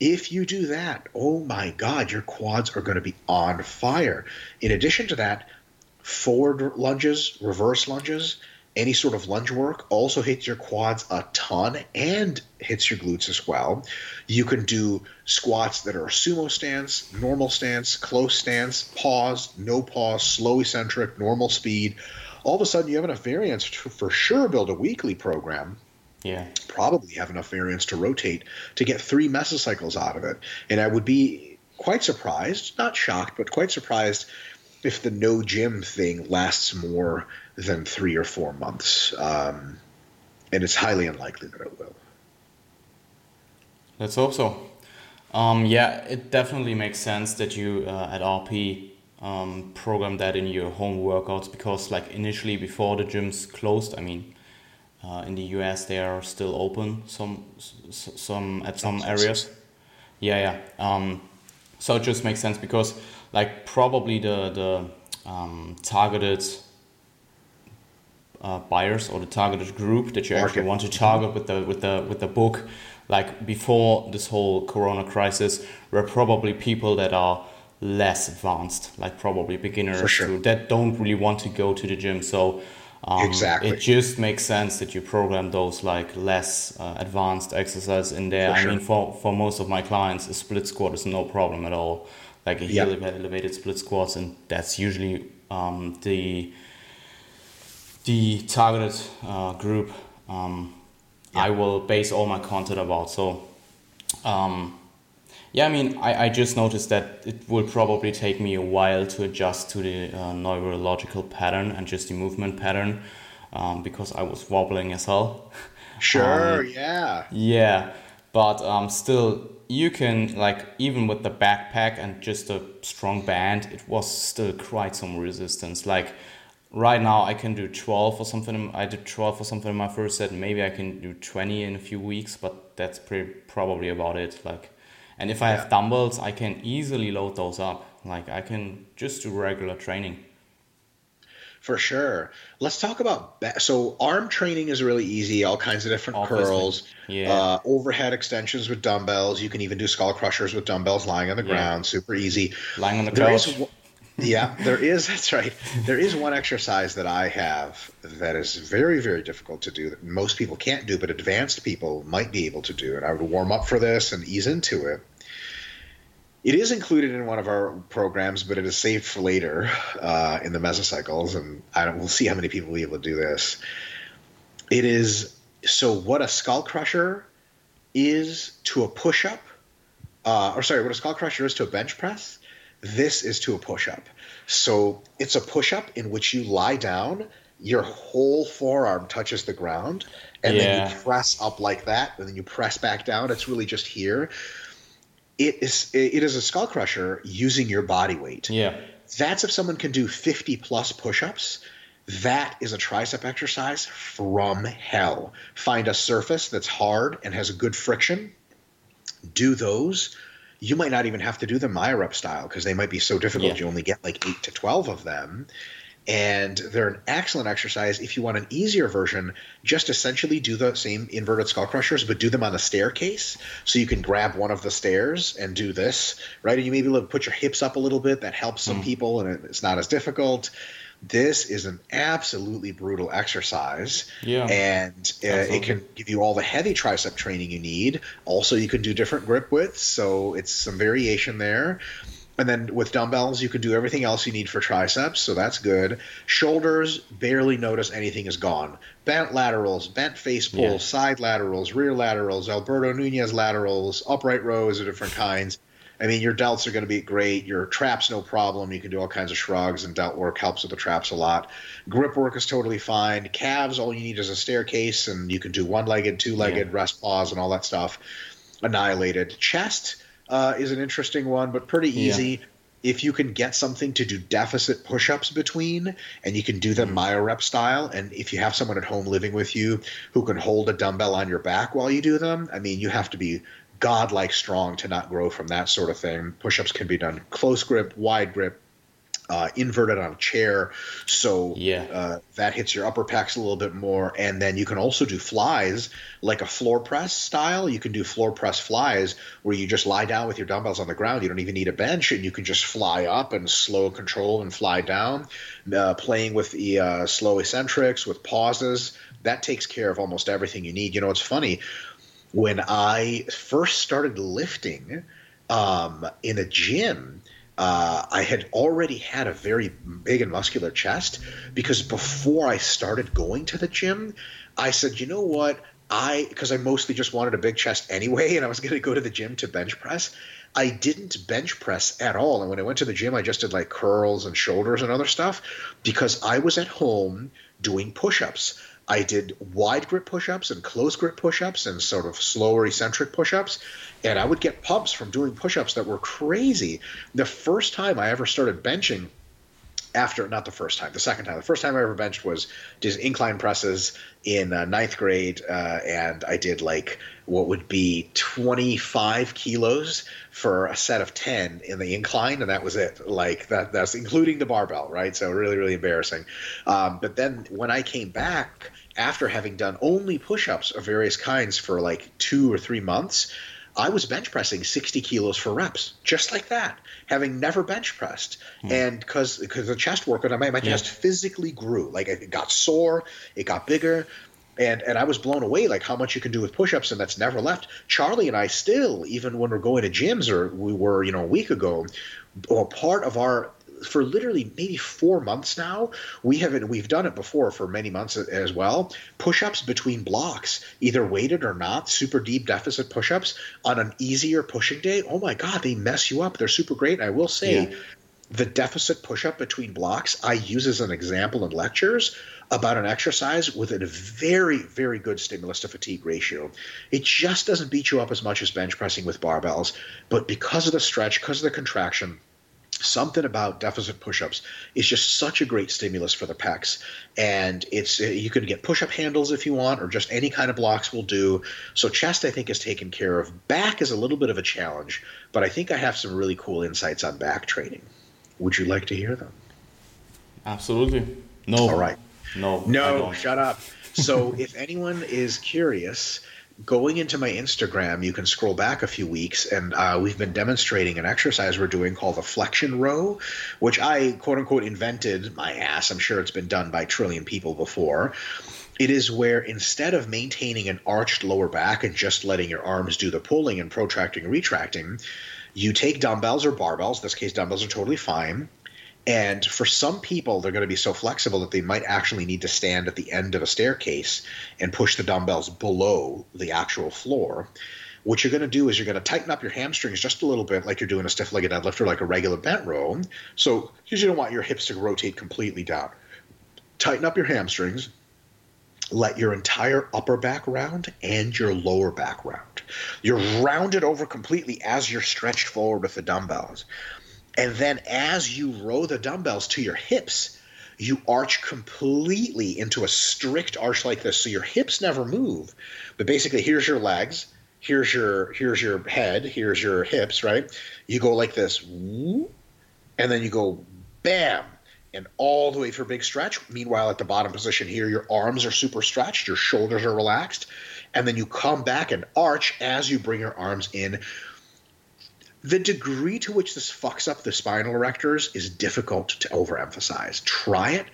[SPEAKER 2] If you do that, oh my God, your quads are going to be on fire. In addition to that, forward lunges, reverse lunges, any sort of lunge work also hits your quads a ton and hits your glutes as well. You can do squats that are sumo stance, normal stance, close stance, pause, no pause, slow eccentric, normal speed. All of a sudden, you have enough variance to for sure build a weekly program.
[SPEAKER 1] Yeah.
[SPEAKER 2] Probably have enough variance to rotate to get three mesocycles out of it. And I would be quite surprised, not shocked, but quite surprised if the no gym thing lasts more than three or four months. Um, and it's highly unlikely that it will.
[SPEAKER 1] Let's hope so. Um, yeah, it definitely makes sense that you uh, at RP um, program that in your home workouts because, like, initially before the gyms closed, I mean, uh, in the US they are still open some some at some areas. Yeah, yeah. Um, so it just makes sense because, like, probably the the um, targeted uh, buyers or the targeted group that you Market. actually want to target with the with the with the book like before this whole corona crisis were probably people that are less advanced like probably beginners
[SPEAKER 2] sure.
[SPEAKER 1] that don't really want to go to the gym so um,
[SPEAKER 2] exactly.
[SPEAKER 1] it just makes sense that you program those like less uh, advanced exercises in there
[SPEAKER 2] for
[SPEAKER 1] i
[SPEAKER 2] sure.
[SPEAKER 1] mean for for most of my clients a split squat is no problem at all like a heel yep. elevated split squats and that's usually um, the the targeted uh, group um, yeah. I will base all my content about. So, um, yeah, I mean, I, I just noticed that it will probably take me a while to adjust to the uh, neurological pattern and just the movement pattern um, because I was wobbling as hell.
[SPEAKER 2] Sure, um, yeah.
[SPEAKER 1] Yeah, but um, still, you can, like, even with the backpack and just a strong band, it was still quite some resistance. Like, right now I can do 12 or something. I did 12 or something in my first set. Maybe I can do 20 in a few weeks, but that's pretty probably about it. Like, and if I have dumbbells, I can easily load those up. Like I can just do regular training.
[SPEAKER 2] For sure. Let's talk about ba- so arm training is really easy. All kinds of different Obviously. curls,
[SPEAKER 1] yeah.
[SPEAKER 2] Uh, overhead extensions with dumbbells. You can even do skull crushers with dumbbells lying on the yeah. ground. Super easy.
[SPEAKER 1] Lying on the couch
[SPEAKER 2] yeah, there is. That's right. There is one exercise that I have that is very, very difficult to do that most people can't do, but advanced people might be able to do. And I would warm up for this and ease into it. It is included in one of our programs, but it is saved for later uh, in the mesocycles, and I don't, we'll see how many people will be able to do this. It is so what a skull crusher is to a push up, uh, or sorry, what a skull crusher is to a bench press this is to a push up. So it's a push up in which you lie down, your whole forearm touches the ground, and yeah. then you press up like that, and then you press back down. It's really just here. It is it is a skull crusher using your body weight.
[SPEAKER 1] Yeah.
[SPEAKER 2] That's if someone can do 50 plus push-ups. That is a tricep exercise from hell. Find a surface that's hard and has a good friction. Do those you might not even have to do them myorep style because they might be so difficult. Yeah. You only get like eight to 12 of them. And they're an excellent exercise. If you want an easier version, just essentially do the same inverted skull crushers, but do them on a staircase. So you can grab one of the stairs and do this, right? And you maybe put your hips up a little bit. That helps some mm. people, and it's not as difficult this is an absolutely brutal exercise.
[SPEAKER 1] Yeah.
[SPEAKER 2] And uh, it can give you all the heavy tricep training you need. Also, you can do different grip widths, so it's some variation there. And then with dumbbells, you can do everything else you need for triceps, so that's good. Shoulders, barely notice anything is gone. Bent laterals, bent face pulls, yeah. side laterals, rear laterals, Alberto Nunez laterals, upright rows of different kinds I mean, your delts are going to be great. Your traps, no problem. You can do all kinds of shrugs, and delt work helps with the traps a lot. Grip work is totally fine. Calves, all you need is a staircase, and you can do one legged, two legged, yeah. rest pause, and all that stuff. Annihilated. Chest uh, is an interesting one, but pretty easy. Yeah. If you can get something to do deficit push ups between, and you can do them myorep style, and if you have someone at home living with you who can hold a dumbbell on your back while you do them, I mean, you have to be godlike strong to not grow from that sort of thing. Push ups can be done close grip, wide grip, uh, inverted on a chair, so
[SPEAKER 1] yeah,
[SPEAKER 2] uh, that hits your upper pecs a little bit more. And then you can also do flies like a floor press style. You can do floor press flies where you just lie down with your dumbbells on the ground. You don't even need a bench, and you can just fly up and slow control and fly down. Uh, playing with the uh, slow eccentrics with pauses that takes care of almost everything you need. You know, it's funny when I first started lifting um, in a gym uh, I had already had a very big and muscular chest because before I started going to the gym, I said, you know what? I, because I mostly just wanted a big chest anyway, and I was going to go to the gym to bench press. I didn't bench press at all. And when I went to the gym, I just did like curls and shoulders and other stuff because I was at home doing push ups. I did wide grip push ups and close grip push ups and sort of slower eccentric push ups. And I would get pumps from doing push ups that were crazy. The first time I ever started benching, after not the first time, the second time. The first time I ever benched was just incline presses in uh, ninth grade, uh, and I did like what would be 25 kilos for a set of 10 in the incline, and that was it. Like that, that's including the barbell, right? So really, really embarrassing. Um, but then when I came back after having done only push-ups of various kinds for like two or three months, I was bench pressing 60 kilos for reps, just like that, having never bench pressed. Mm. And because because the chest work, my, my chest yeah. physically grew. Like it got sore, it got bigger. And, and I was blown away like how much you can do with push-ups and that's never left. Charlie and I still, even when we're going to gyms or we were, you know, a week ago, or part of our for literally maybe four months now. We have it. We've done it before for many months as well. Push-ups between blocks, either weighted or not, super deep deficit push-ups on an easier pushing day. Oh my God, they mess you up. They're super great. I will say. Yeah. The deficit push up between blocks I use as an example in lectures about an exercise with a very, very good stimulus to fatigue ratio. It just doesn't beat you up as much as bench pressing with barbells, but because of the stretch, because of the contraction, something about deficit push-ups is just such a great stimulus for the pecs. And it's you can get push-up handles if you want or just any kind of blocks will do. So chest i think is taken care of. Back is a little bit of a challenge but i think i have some really cool insights on back training would you like to hear them?
[SPEAKER 1] Absolutely. No.
[SPEAKER 2] All right.
[SPEAKER 1] No
[SPEAKER 2] no shut up. So if anyone is curious going into my Instagram, you can scroll back a few weeks, and uh, we've been demonstrating an exercise we're doing called the flexion row, which I quote unquote invented my ass. I'm sure it's been done by a trillion people before. It is where instead of maintaining an arched lower back and just letting your arms do the pulling and protracting and retracting, you take dumbbells or barbells. In this case, dumbbells are totally fine. And for some people, they're going to be so flexible that they might actually need to stand at the end of a staircase and push the dumbbells below the actual floor. What you're going to do is you're going to tighten up your hamstrings just a little bit, like you're doing a stiff legged deadlift or like a regular bent row. So, because you don't want your hips to rotate completely down. Tighten up your hamstrings, let your entire upper back round and your lower back round. You're rounded over completely as you're stretched forward with the dumbbells. And then as you row the dumbbells to your hips, you arch completely into a strict arch like this. So your hips never move. But basically, here's your legs, here's your here's your head, here's your hips, right? You go like this, and then you go bam, and all the way for a big stretch. Meanwhile, at the bottom position here, your arms are super stretched, your shoulders are relaxed, and then you come back and arch as you bring your arms in the degree to which this fucks up the spinal erectors is difficult to overemphasize. Try it.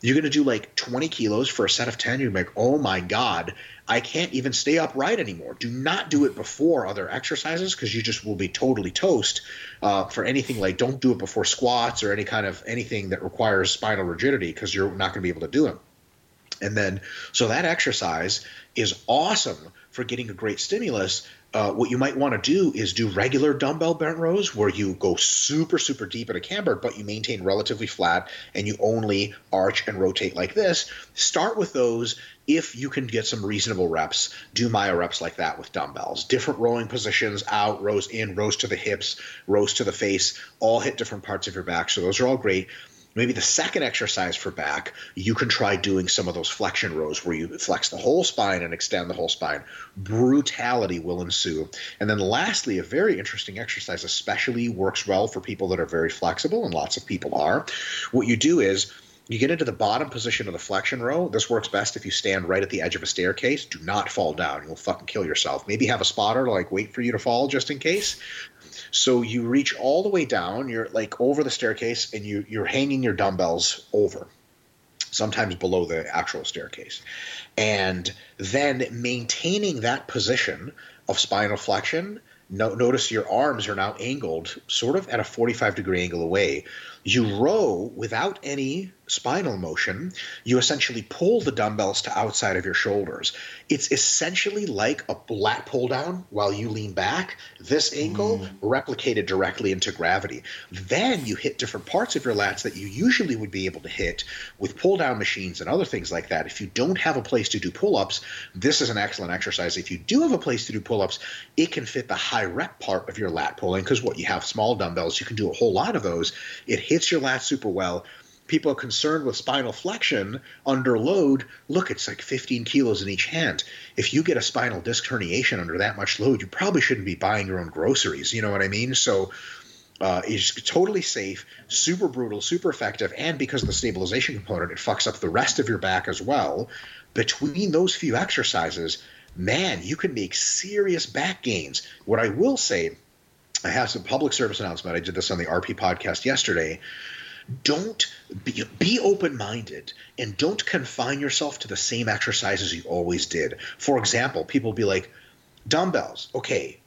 [SPEAKER 2] You're going to do like 20 kilos for a set of 10. You're like, oh my God, I can't even stay upright anymore. Do not do it before other exercises because you just will be totally toast uh, for anything like don't do it before squats or any kind of anything that requires spinal rigidity because you're not going to be able to do them. And then, so that exercise is awesome for getting a great stimulus uh, what you might want to do is do regular dumbbell bent rows where you go super, super deep in a camber, but you maintain relatively flat and you only arch and rotate like this. Start with those if you can get some reasonable reps. Do myo reps like that with dumbbells. Different rowing positions out, rows in, rows to the hips, rows to the face, all hit different parts of your back. So those are all great Maybe the second exercise for back, you can try doing some of those flexion rows where you flex the whole spine and extend the whole spine. Brutality will ensue. And then lastly, a very interesting exercise, especially works well for people that are very flexible, and lots of people are. What you do is you get into the bottom position of the flexion row. This works best if you stand right at the edge of a staircase. Do not fall down. You'll fucking kill yourself. Maybe have a spotter like wait for you to fall just in case. So you reach all the way down. You're like over the staircase, and you you're hanging your dumbbells over, sometimes below the actual staircase, and then maintaining that position of spinal flexion. No, notice your arms are now angled sort of at a 45 degree angle away. You row without any spinal motion, you essentially pull the dumbbells to outside of your shoulders. It's essentially like a lat pull down while you lean back. This angle mm. replicated directly into gravity. Then you hit different parts of your lats that you usually would be able to hit with pull down machines and other things like that. If you don't have a place to do pull ups, this is an excellent exercise. If you do have a place to do pull ups, it can fit the high rep part of your lat pulling because what you have small dumbbells, you can do a whole lot of those. It hits your lats super well people are concerned with spinal flexion under load, look, it's like 15 kilos in each hand. If you get a spinal disc herniation under that much load, you probably shouldn't be buying your own groceries. You know what I mean? So uh, it's totally safe, super brutal, super effective, and because of the stabilization component, it fucks up the rest of your back as well. Between those few exercises, man, you can make serious back gains. What I will say, I have some public service announcement. I did this on the RP podcast yesterday don't be, be open minded and don't confine yourself to the same exercises you always did. For example, people be like, dumbbells, okay,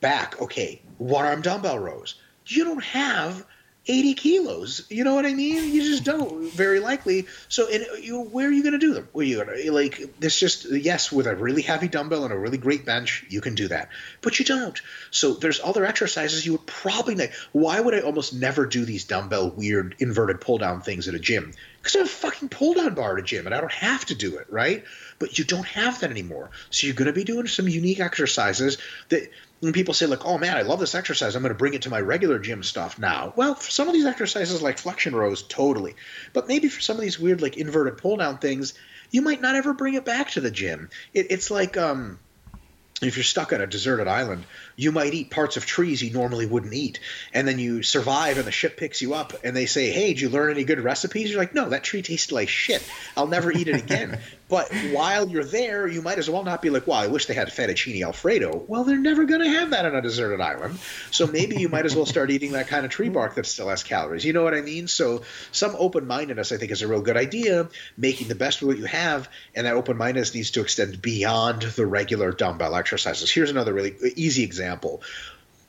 [SPEAKER 2] back, okay, one arm dumbbell rows. You don't have 80 kilos. You know what I mean? You just don't, very likely. So, and uh, you, where are you going to do them? Where you going to, like, this just, yes, with a really heavy dumbbell and a really great bench, you can do that. But you don't. So, there's other exercises you would probably, why would I almost never do these dumbbell weird inverted pull down things at a gym? Because I have a fucking pull down bar at a gym and I don't have to do it, right? But you don't have that anymore. So, you're going to be doing some unique exercises that, when people say like, "Oh man, I love this exercise. I'm going to bring it to my regular gym stuff now." Well, for some of these exercises like flexion rows, totally. But maybe for some of these weird like inverted pull down things, you might not ever bring it back to the gym. It, it's like um, if you're stuck on a deserted island, you might eat parts of trees you normally wouldn't eat. And then you survive and the ship picks you up and they say, Hey, did you learn any good recipes? You're like, No, that tree tasted like shit. I'll never eat it again. but while you're there, you might as well not be like, Well, I wish they had fettuccine Alfredo. Well, they're never going to have that on a deserted island. So maybe you might as well start eating that kind of tree bark that still has calories. You know what I mean? So some open mindedness, I think, is a real good idea, making the best of what you have. And that open mindedness needs to extend beyond the regular dumbbell exercises. Here's another really easy example.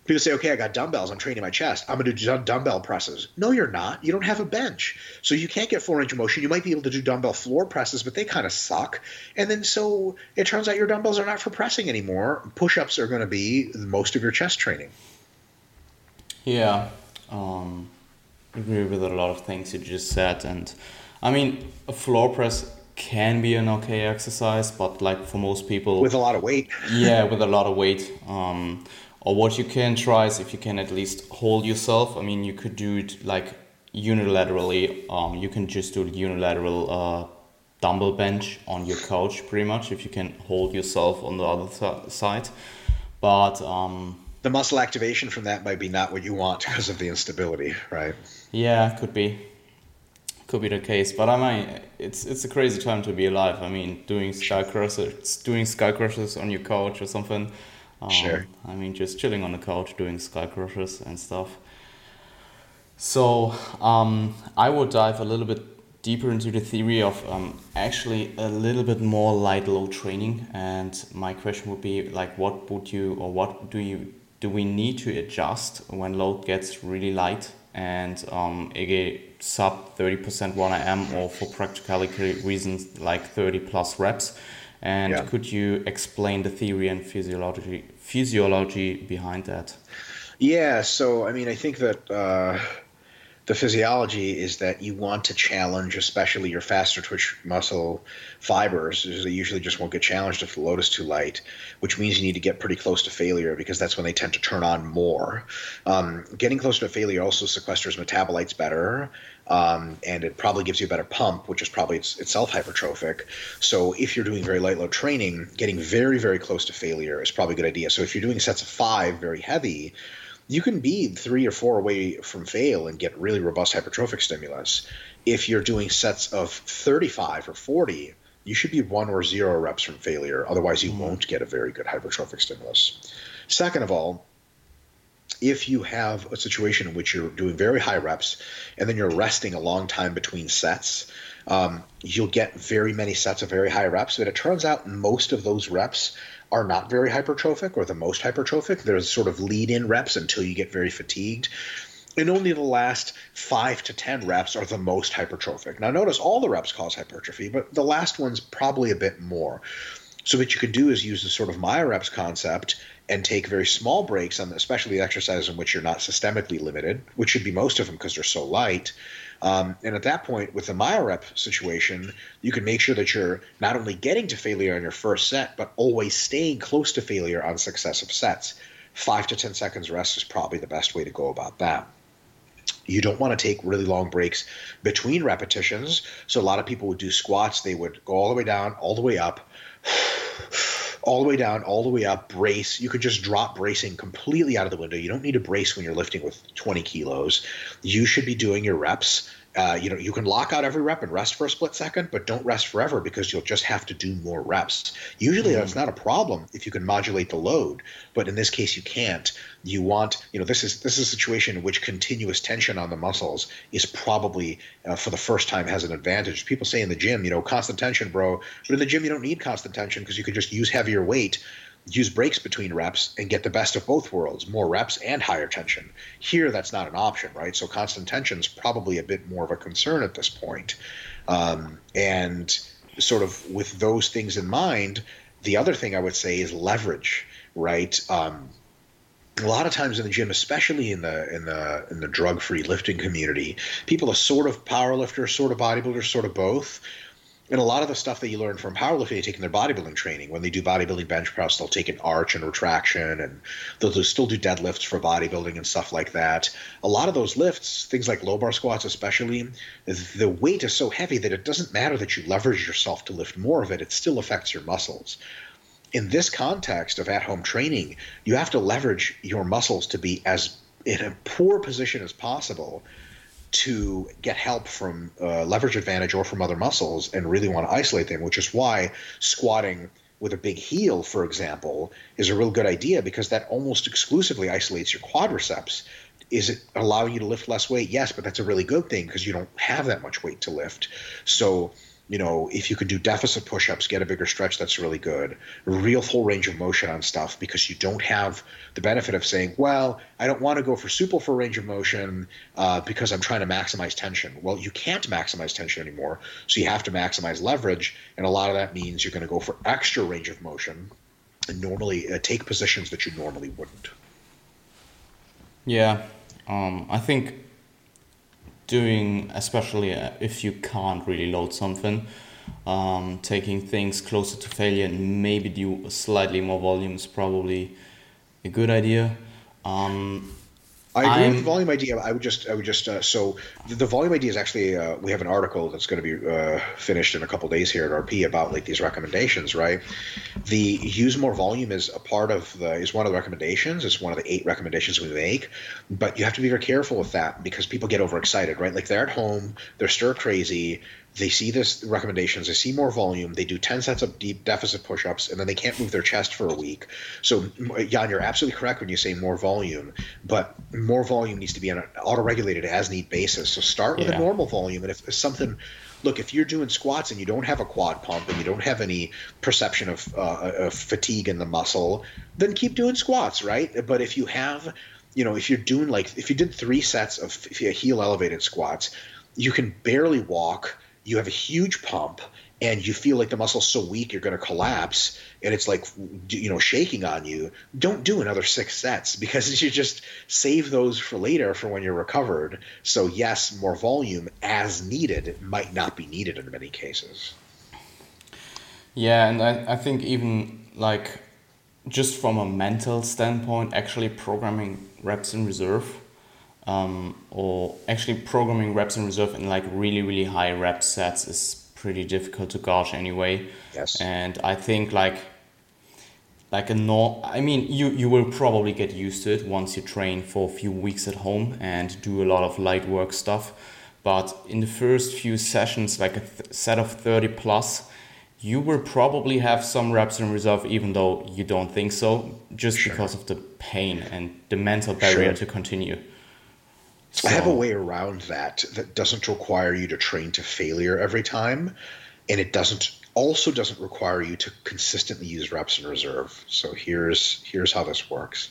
[SPEAKER 2] People say, okay, I got dumbbells. I'm training my chest. I'm going to do dumbbell presses. No, you're not. You don't have a bench. So you can't get full range of motion. You might be able to do dumbbell floor presses, but they kind of suck. And then so it turns out your dumbbells are not for pressing anymore. Push ups are going to be most of your chest training.
[SPEAKER 1] Yeah. Um, I agree with a lot of things you just said. And I mean, a floor press can be an okay exercise, but like for most people,
[SPEAKER 2] with a lot of weight.
[SPEAKER 1] yeah, with a lot of weight. Um, or what you can try is if you can at least hold yourself. I mean, you could do it like unilaterally. Um, you can just do a unilateral uh, dumbbell bench on your couch, pretty much, if you can hold yourself on the other th- side. But um,
[SPEAKER 2] the muscle activation from that might be not what you want because of the instability, right?
[SPEAKER 1] Yeah, could be could be the case. But I mean, it's it's a crazy time to be alive. I mean, doing sky crushers, doing sky crushers on your couch or something.
[SPEAKER 2] Um, sure.
[SPEAKER 1] I mean, just chilling on the couch doing sky crushes and stuff. So um, I would dive a little bit deeper into the theory of um, actually a little bit more light load training. And my question would be like, what would you or what do you do we need to adjust when load gets really light and um, again sub 30% 1RM or for practicality reasons like 30 plus reps and yeah. could you explain the theory and physiology physiology behind that
[SPEAKER 2] yeah so i mean i think that uh, the physiology is that you want to challenge, especially your faster twitch muscle fibers. They usually just won't get challenged if the load is too light, which means you need to get pretty close to failure because that's when they tend to turn on more. Um, getting close to failure also sequesters metabolites better. Um, and it probably gives you a better pump, which is probably it's, itself hypertrophic. So if you're doing very light load training, getting very very close to failure is probably a good idea. So if you're doing sets of five, very heavy, you can be three or four away from fail and get really robust hypertrophic stimulus. If you're doing sets of 35 or 40, you should be one or zero reps from failure. Otherwise, you mm-hmm. won't get a very good hypertrophic stimulus. Second of all, if you have a situation in which you're doing very high reps and then you're resting a long time between sets, um, you'll get very many sets of very high reps. But it turns out most of those reps are not very hypertrophic or the most hypertrophic. There's sort of lead in reps until you get very fatigued. And only the last five to 10 reps are the most hypertrophic. Now, notice all the reps cause hypertrophy, but the last one's probably a bit more. So, what you could do is use the sort of myoreps concept and take very small breaks on, especially the exercises in which you're not systemically limited, which should be most of them because they're so light. Um, and at that point, with the myorep situation, you can make sure that you're not only getting to failure on your first set, but always staying close to failure on successive sets. Five to 10 seconds rest is probably the best way to go about that. You don't want to take really long breaks between repetitions. So a lot of people would do squats, they would go all the way down, all the way up all the way down, all the way up, brace. You could just drop bracing completely out of the window. You don't need to brace when you're lifting with 20 kilos. You should be doing your reps uh, you know, you can lock out every rep and rest for a split second, but don't rest forever because you'll just have to do more reps. Usually, mm. that's not a problem if you can modulate the load, but in this case, you can't. You want, you know, this is this is a situation in which continuous tension on the muscles is probably uh, for the first time has an advantage. People say in the gym, you know, constant tension, bro, but in the gym you don't need constant tension because you can just use heavier weight use breaks between reps and get the best of both worlds, more reps and higher tension. Here, that's not an option, right? So constant tension is probably a bit more of a concern at this point. Um, and sort of with those things in mind, the other thing I would say is leverage, right? Um, a lot of times in the gym, especially in the in the in the drug free lifting community, people are sort of powerlifters, sort of bodybuilders, sort of both and a lot of the stuff that you learn from powerlifting, they take in their bodybuilding training. When they do bodybuilding bench press, they'll take an arch and retraction, and they'll still do deadlifts for bodybuilding and stuff like that. A lot of those lifts, things like low bar squats especially, the weight is so heavy that it doesn't matter that you leverage yourself to lift more of it, it still affects your muscles. In this context of at home training, you have to leverage your muscles to be as in a poor position as possible to get help from uh, leverage advantage or from other muscles and really want to isolate them, which is why squatting with a big heel, for example, is a real good idea because that almost exclusively isolates your quadriceps. Is it allowing you to lift less weight? Yes, but that's a really good thing because you don't have that much weight to lift. So you know, if you could do deficit push-ups, get a bigger stretch, that's really good. Real full range of motion on stuff because you don't have the benefit of saying, well, I don't want to go for super full range of motion uh, because I'm trying to maximize tension. Well, you can't maximize tension anymore, so you have to maximize leverage, and a lot of that means you're going to go for extra range of motion and normally uh, take positions that you normally wouldn't.
[SPEAKER 1] Yeah, um, I think doing, especially uh, if you can't really load something, um, taking things closer to failure and maybe do slightly more volume is probably a good idea. Um,
[SPEAKER 2] I agree I'm, with the volume idea. I would just, I would just, uh, so the, the, volume idea is actually, uh, we have an article that's going to be uh, finished in a couple days here at RP about like these recommendations, right? The use more volume is a part of the, is one of the recommendations. It's one of the eight recommendations we make, but you have to be very careful with that because people get overexcited, right? Like they're at home, they're stir crazy, they see this recommendations, they see more volume, they do 10 sets of deep deficit push-ups, and then they can't move their chest for a week. So, Jan, you're absolutely correct when you say more volume, but more volume needs to be on an auto-regulated as-need basis. So start with yeah. a normal volume, and if something look, if you're doing squats and you don't have a quad pump and you don't have any perception of, uh, of, fatigue in the muscle, then keep doing squats, right? But if you have, you know, if you're doing like, if you did three sets of heel elevated squats, you can barely walk you have a huge pump and you feel like the muscle's so weak you're going to collapse and it's like you know shaking on you don't do another six sets because you just save those for later for when you're recovered. So yes more volume as needed might not be needed in many cases.
[SPEAKER 1] Yeah and i, I think even like just from a mental standpoint actually programming reps in reserve um, or actually programming reps in reserve in like really really high rep sets is pretty difficult to gauge anyway.
[SPEAKER 2] Yes.
[SPEAKER 1] And I think like like a no I mean you you will probably get used to it once you train for a few weeks at home and do a lot of light work stuff. But in the first few sessions, like a th- set of 30 plus, you will probably have some reps in reserve, even though you don't think so, just sure. because of the pain and the mental barrier sure. to continue.
[SPEAKER 2] So. I have a way around that that doesn't require you to train to failure every time, and it doesn't also doesn't require you to consistently use reps in reserve. So here's here's how this works.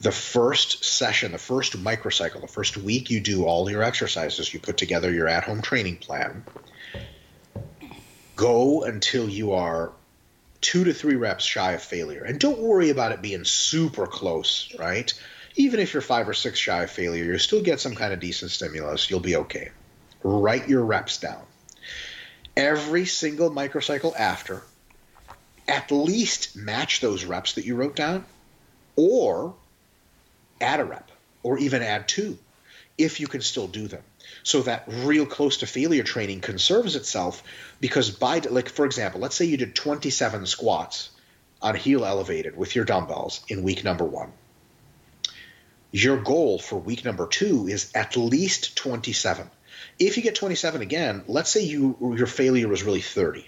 [SPEAKER 2] The first session, the first microcycle, the first week you do all your exercises, you put together your at-home training plan. Go until you are two to three reps shy of failure. And don't worry about it being super close, right? Even if you're five or six shy of failure, you still get some kind of decent stimulus. You'll be okay. Write your reps down. Every single microcycle after, at least match those reps that you wrote down, or add a rep, or even add two, if you can still do them. So that real close to failure training conserves itself because by like for example, let's say you did 27 squats on heel elevated with your dumbbells in week number 1 your goal for week number two is at least 27. If you get 27 again, let's say you your failure was really 30,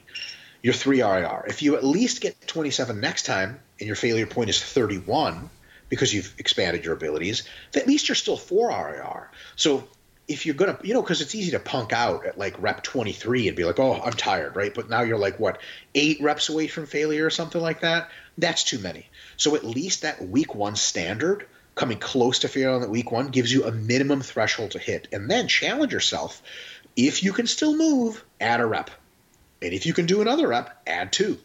[SPEAKER 2] your 3 RIR. If you at least get 27 next time and your failure point is 31 because you've expanded your abilities, at least you're still 4 RIR. So if you're gonna, you know, because it's easy to punk out at like rep 23 and be like, oh, I'm tired, right? But now you're like, what, eight reps away from failure or something like that? That's too many. So at least that week one standard coming close to failing at week one gives you a minimum threshold to hit. And then challenge yourself. If you can still move, add a rep. And if you can do another rep, add two.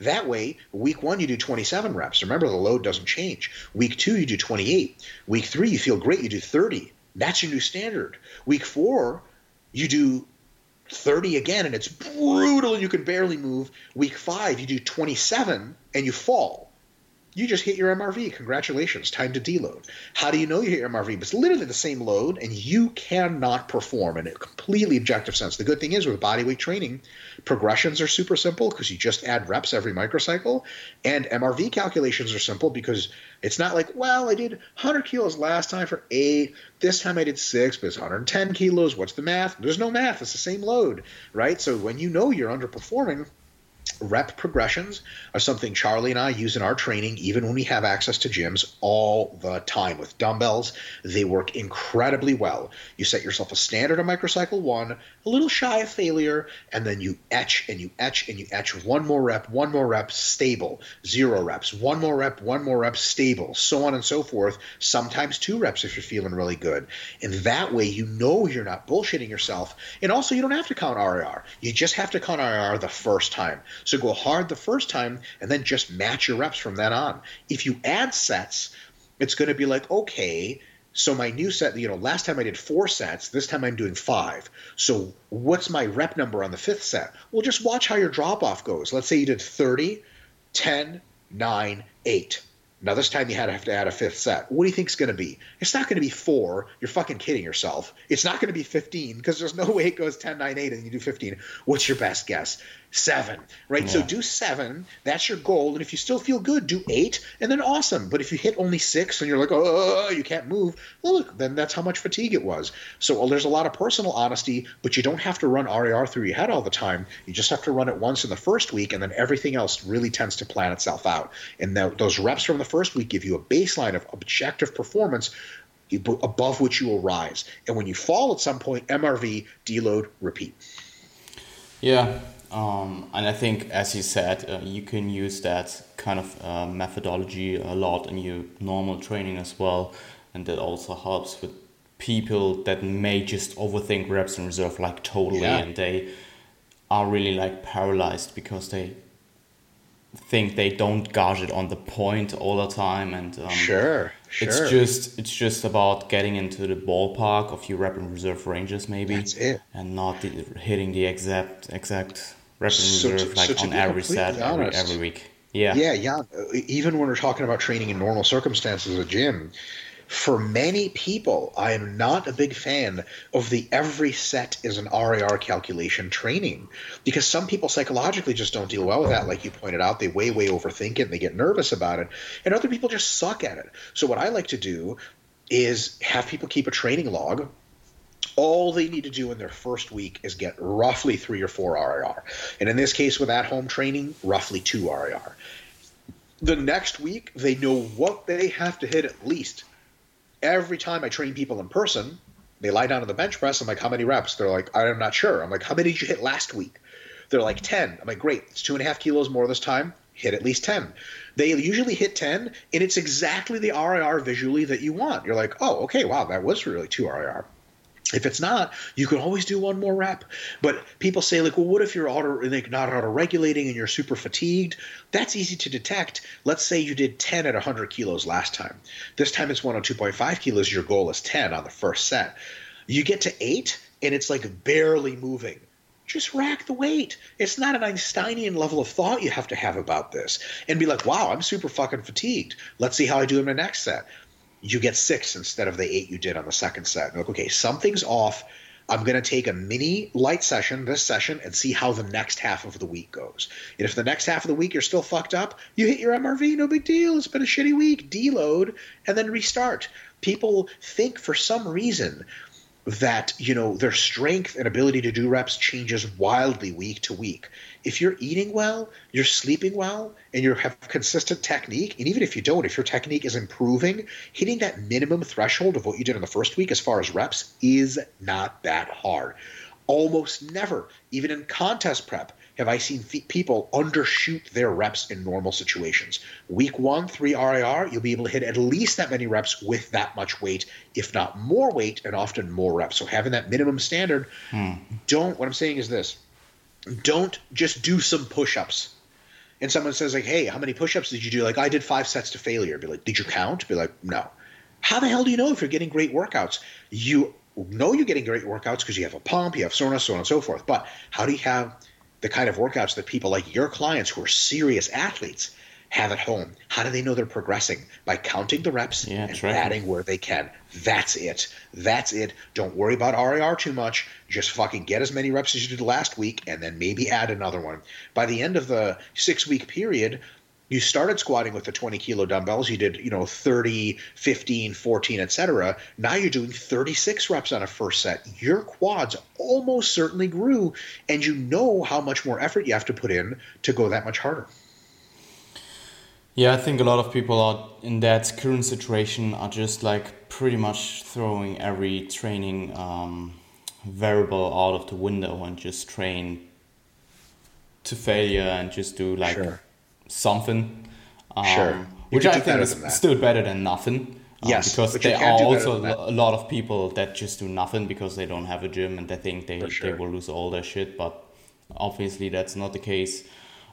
[SPEAKER 2] That way, week one, you do 27 reps. Remember, the load doesn't change. Week two, you do 28. Week three, you feel great, you do 30. That's your new standard. Week four, you do 30 again, and it's brutal and you can barely move. Week five, you do 27 and you fall you just hit your MRV. Congratulations, time to deload. How do you know you hit your MRV? But It's literally the same load, and you cannot perform in a completely objective sense. The good thing is with bodyweight training, progressions are super simple because you just add reps every microcycle, and MRV calculations are simple because it's not like, well, I did 100 kilos last time for eight, this time I did six, but it's 110 kilos. What's the math? There's no math. It's the same load, right? So when you know you're underperforming, Rep progressions are something Charlie and I use in our training, even when we have access to gyms all the time with dumbbells. They work incredibly well. You set yourself a standard of microcycle one, a little shy of failure, and then you etch and you etch and you etch one more rep, one more rep, stable, zero reps, one more rep, one more rep, stable, so on and so forth. Sometimes two reps if you're feeling really good. And that way you know you're not bullshitting yourself. And also you don't have to count RIR. You just have to count RIR the first time. So go hard the first time and then just match your reps from then on. If you add sets, it's going to be like, okay, so my new set, you know, last time I did four sets, this time I'm doing five. So what's my rep number on the fifth set? Well, just watch how your drop off goes. Let's say you did 30, 10, 9, 8. Now this time you had to have to add a fifth set. What do you think it's going to be? It's not going to be four. You're fucking kidding yourself. It's not going to be 15 because there's no way it goes 10, 9, 8 and you do 15. What's your best guess? Seven, right? Yeah. So do seven. That's your goal. And if you still feel good, do eight, and then awesome. But if you hit only six and you're like, oh, you can't move, well, look, then that's how much fatigue it was. So well, there's a lot of personal honesty, but you don't have to run RIR through your head all the time. You just have to run it once in the first week, and then everything else really tends to plan itself out. And those reps from the first week give you a baseline of objective performance above which you will rise. And when you fall at some point, MRV, deload, repeat.
[SPEAKER 1] Yeah, um, and I think, as you said, uh, you can use that kind of uh, methodology a lot in your normal training as well. And that also helps with people that may just overthink reps in reserve like totally. Yeah. and they are really like paralyzed because they think they don't gauge it on the point all the time. And
[SPEAKER 2] um, sure, sure.
[SPEAKER 1] it's just it's just about getting into the ballpark of your rep and reserve ranges maybe. And not the, hitting the exact exact and so reserve to, like so on every set every, every, week yeah
[SPEAKER 2] yeah yeah even when we're talking about training in normal circumstances at a gym for many people, I am not a big fan of the every set is an RIR calculation training because some people psychologically just don't deal well with that. Like you pointed out, they way, way overthink it and they get nervous about it. And other people just suck at it. So, what I like to do is have people keep a training log all they need to do in their first week is get roughly three or four RIR. And in this case, with at home training, roughly two RIR. The next week, they know what they have to hit at least. Every time I train people in person, they lie down on the bench press. I'm like, how many reps? They're like, I'm not sure. I'm like, how many did you hit last week? They're like, 10. I'm like, great. It's two and a half kilos more this time. Hit at least 10. They usually hit 10, and it's exactly the RIR visually that you want. You're like, oh, okay, wow, that was really two RIR. If it's not, you can always do one more rep. But people say, like, well, what if you're auto, like, not auto regulating and you're super fatigued? That's easy to detect. Let's say you did 10 at 100 kilos last time. This time it's 102.5 kilos. Your goal is 10 on the first set. You get to eight, and it's like barely moving. Just rack the weight. It's not an Einsteinian level of thought you have to have about this. And be like, wow, I'm super fucking fatigued. Let's see how I do in my next set you get six instead of the eight you did on the second set. Like, okay, something's off. I'm going to take a mini light session this session and see how the next half of the week goes. And if the next half of the week you're still fucked up, you hit your MRV, no big deal. It's been a shitty week. Deload and then restart. People think for some reason that you know their strength and ability to do reps changes wildly week to week if you're eating well you're sleeping well and you have consistent technique and even if you don't if your technique is improving hitting that minimum threshold of what you did in the first week as far as reps is not that hard almost never even in contest prep have I seen people undershoot their reps in normal situations. Week one, three RIR, you'll be able to hit at least that many reps with that much weight, if not more weight, and often more reps. So having that minimum standard, hmm. don't, what I'm saying is this don't just do some push ups. And someone says, like, hey, how many push ups did you do? Like, I did five sets to failure. Be like, did you count? Be like, no. How the hell do you know if you're getting great workouts? You know you're getting great workouts because you have a pump, you have soreness, so on and so forth. But how do you have the kind of workouts that people like your clients who are serious athletes have at home. How do they know they're progressing? By counting the reps yeah, and right. adding where they can. That's it. That's it. Don't worry about RIR too much. Just fucking get as many reps as you did last week and then maybe add another one. By the end of the six week period, you started squatting with the 20 kilo dumbbells you did you know 30 15 14 etc now you're doing 36 reps on a first set your quads almost certainly grew and you know how much more effort you have to put in to go that much harder
[SPEAKER 1] yeah i think a lot of people are in that current situation are just like pretty much throwing every training um, variable out of the window and just train to failure and just do like sure something. Um, sure. which I think is still better than nothing.
[SPEAKER 2] Um, yes,
[SPEAKER 1] because there are also a lot of people that just do nothing because they don't have a gym and they think they, sure. they will lose all their shit. But obviously, that's not the case.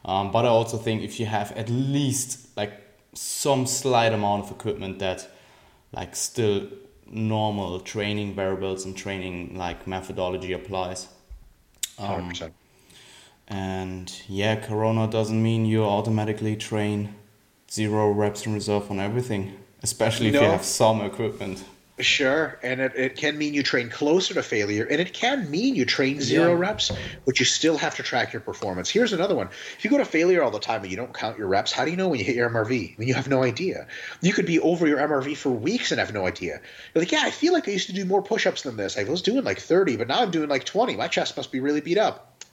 [SPEAKER 1] Um, but I also think if you have at least like some slight amount of equipment that like still normal training variables and training like methodology applies. Um, 100%. And yeah, Corona doesn't mean you automatically train zero reps in reserve on everything, especially if no. you have some equipment.
[SPEAKER 2] Sure, and it, it can mean you train closer to failure, and it can mean you train zero yeah. reps, but you still have to track your performance. Here's another one: if you go to failure all the time and you don't count your reps, how do you know when you hit your MRV? I mean, you have no idea. You could be over your MRV for weeks and have no idea. You're like, yeah, I feel like I used to do more push-ups than this. I was doing like 30, but now I'm doing like 20. My chest must be really beat up.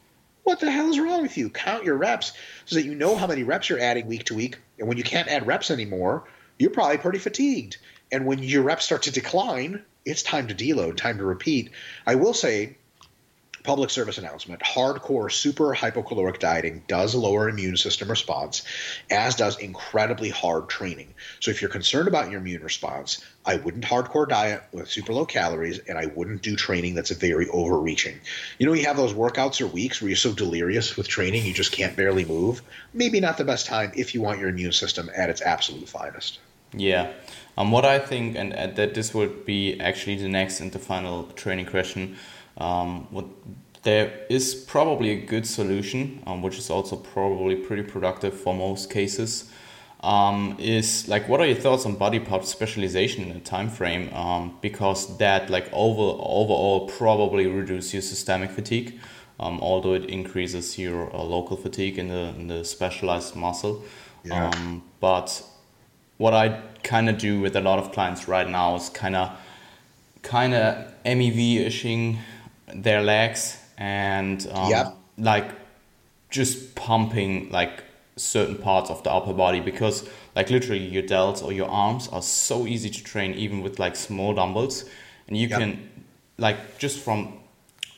[SPEAKER 2] What the hell is wrong with you? Count your reps so that you know how many reps you're adding week to week. And when you can't add reps anymore, you're probably pretty fatigued. And when your reps start to decline, it's time to deload, time to repeat. I will say public service announcement hardcore super hypocaloric dieting does lower immune system response as does incredibly hard training. So if you're concerned about your immune response i wouldn't hardcore diet with super low calories and i wouldn't do training that's very overreaching. You know you have those workouts or weeks where you're so delirious with training you just can't barely move. Maybe not the best time if you want your immune system at its absolute finest.
[SPEAKER 1] Yeah um, what i think and, and that this would be actually the next and the final training question um, what there is probably a good solution, um, which is also probably pretty productive for most cases. um, is like what are your thoughts on body part specialization in a time frame? Um, because that like over overall probably reduce your systemic fatigue, um, although it increases your uh, local fatigue in the in the specialized muscle. Yeah. Um, but what I kind of do with a lot of clients right now is kind of kind of MEV ishing their legs and um, yep. like just pumping like certain parts of the upper body because like literally your delts or your arms are so easy to train even with like small dumbbells and you yep. can like just from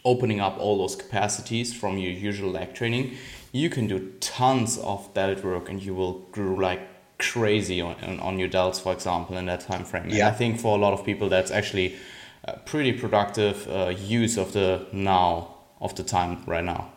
[SPEAKER 1] opening up all those capacities from your usual leg training you can do tons of delt work and you will grow like crazy on, on your delts for example in that time frame yeah. i think for a lot of people that's actually a pretty productive uh, use of the now of the time right now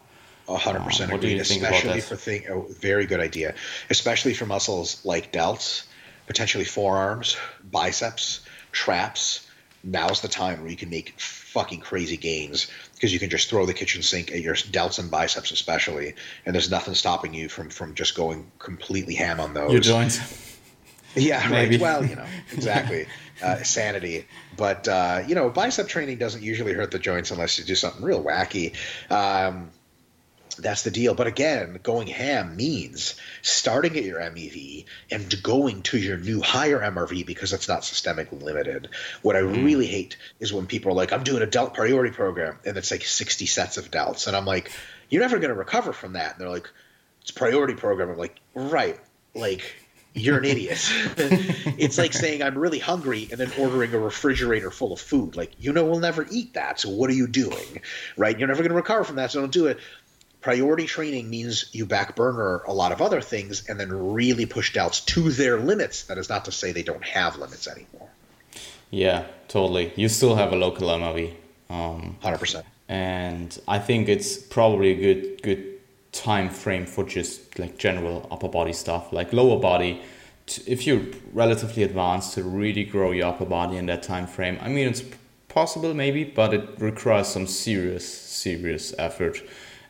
[SPEAKER 2] hundred uh, percent agree. Especially for thing, a very good idea. Especially for muscles like delts, potentially forearms, biceps, traps. Now's the time where you can make fucking crazy gains because you can just throw the kitchen sink at your delts and biceps, especially, and there's nothing stopping you from from just going completely ham on those.
[SPEAKER 1] Your joints.
[SPEAKER 2] Yeah, Maybe. right. Well, you know, exactly. uh, sanity. But uh, you know, bicep training doesn't usually hurt the joints unless you do something real wacky. Um, that's the deal. But again, going ham means starting at your MEV and going to your new higher MRV because it's not systemically limited. What I mm. really hate is when people are like, I'm doing a delt priority program and it's like 60 sets of delts. And I'm like, you're never going to recover from that. And they're like, it's priority program. I'm like, right. Like, you're an idiot. it's like saying I'm really hungry and then ordering a refrigerator full of food. Like, you know, we'll never eat that. So what are you doing? Right? You're never going to recover from that. So don't do it priority training means you back burner a lot of other things and then really push delts to their limits. That is not to say they don't have limits anymore.
[SPEAKER 1] Yeah, totally. You still have a local MRV.
[SPEAKER 2] Um, 100%.
[SPEAKER 1] And I think it's probably a good good time frame for just like general upper body stuff, like lower body. if you're relatively advanced to really grow your upper body in that time frame, I mean it's possible maybe, but it requires some serious serious effort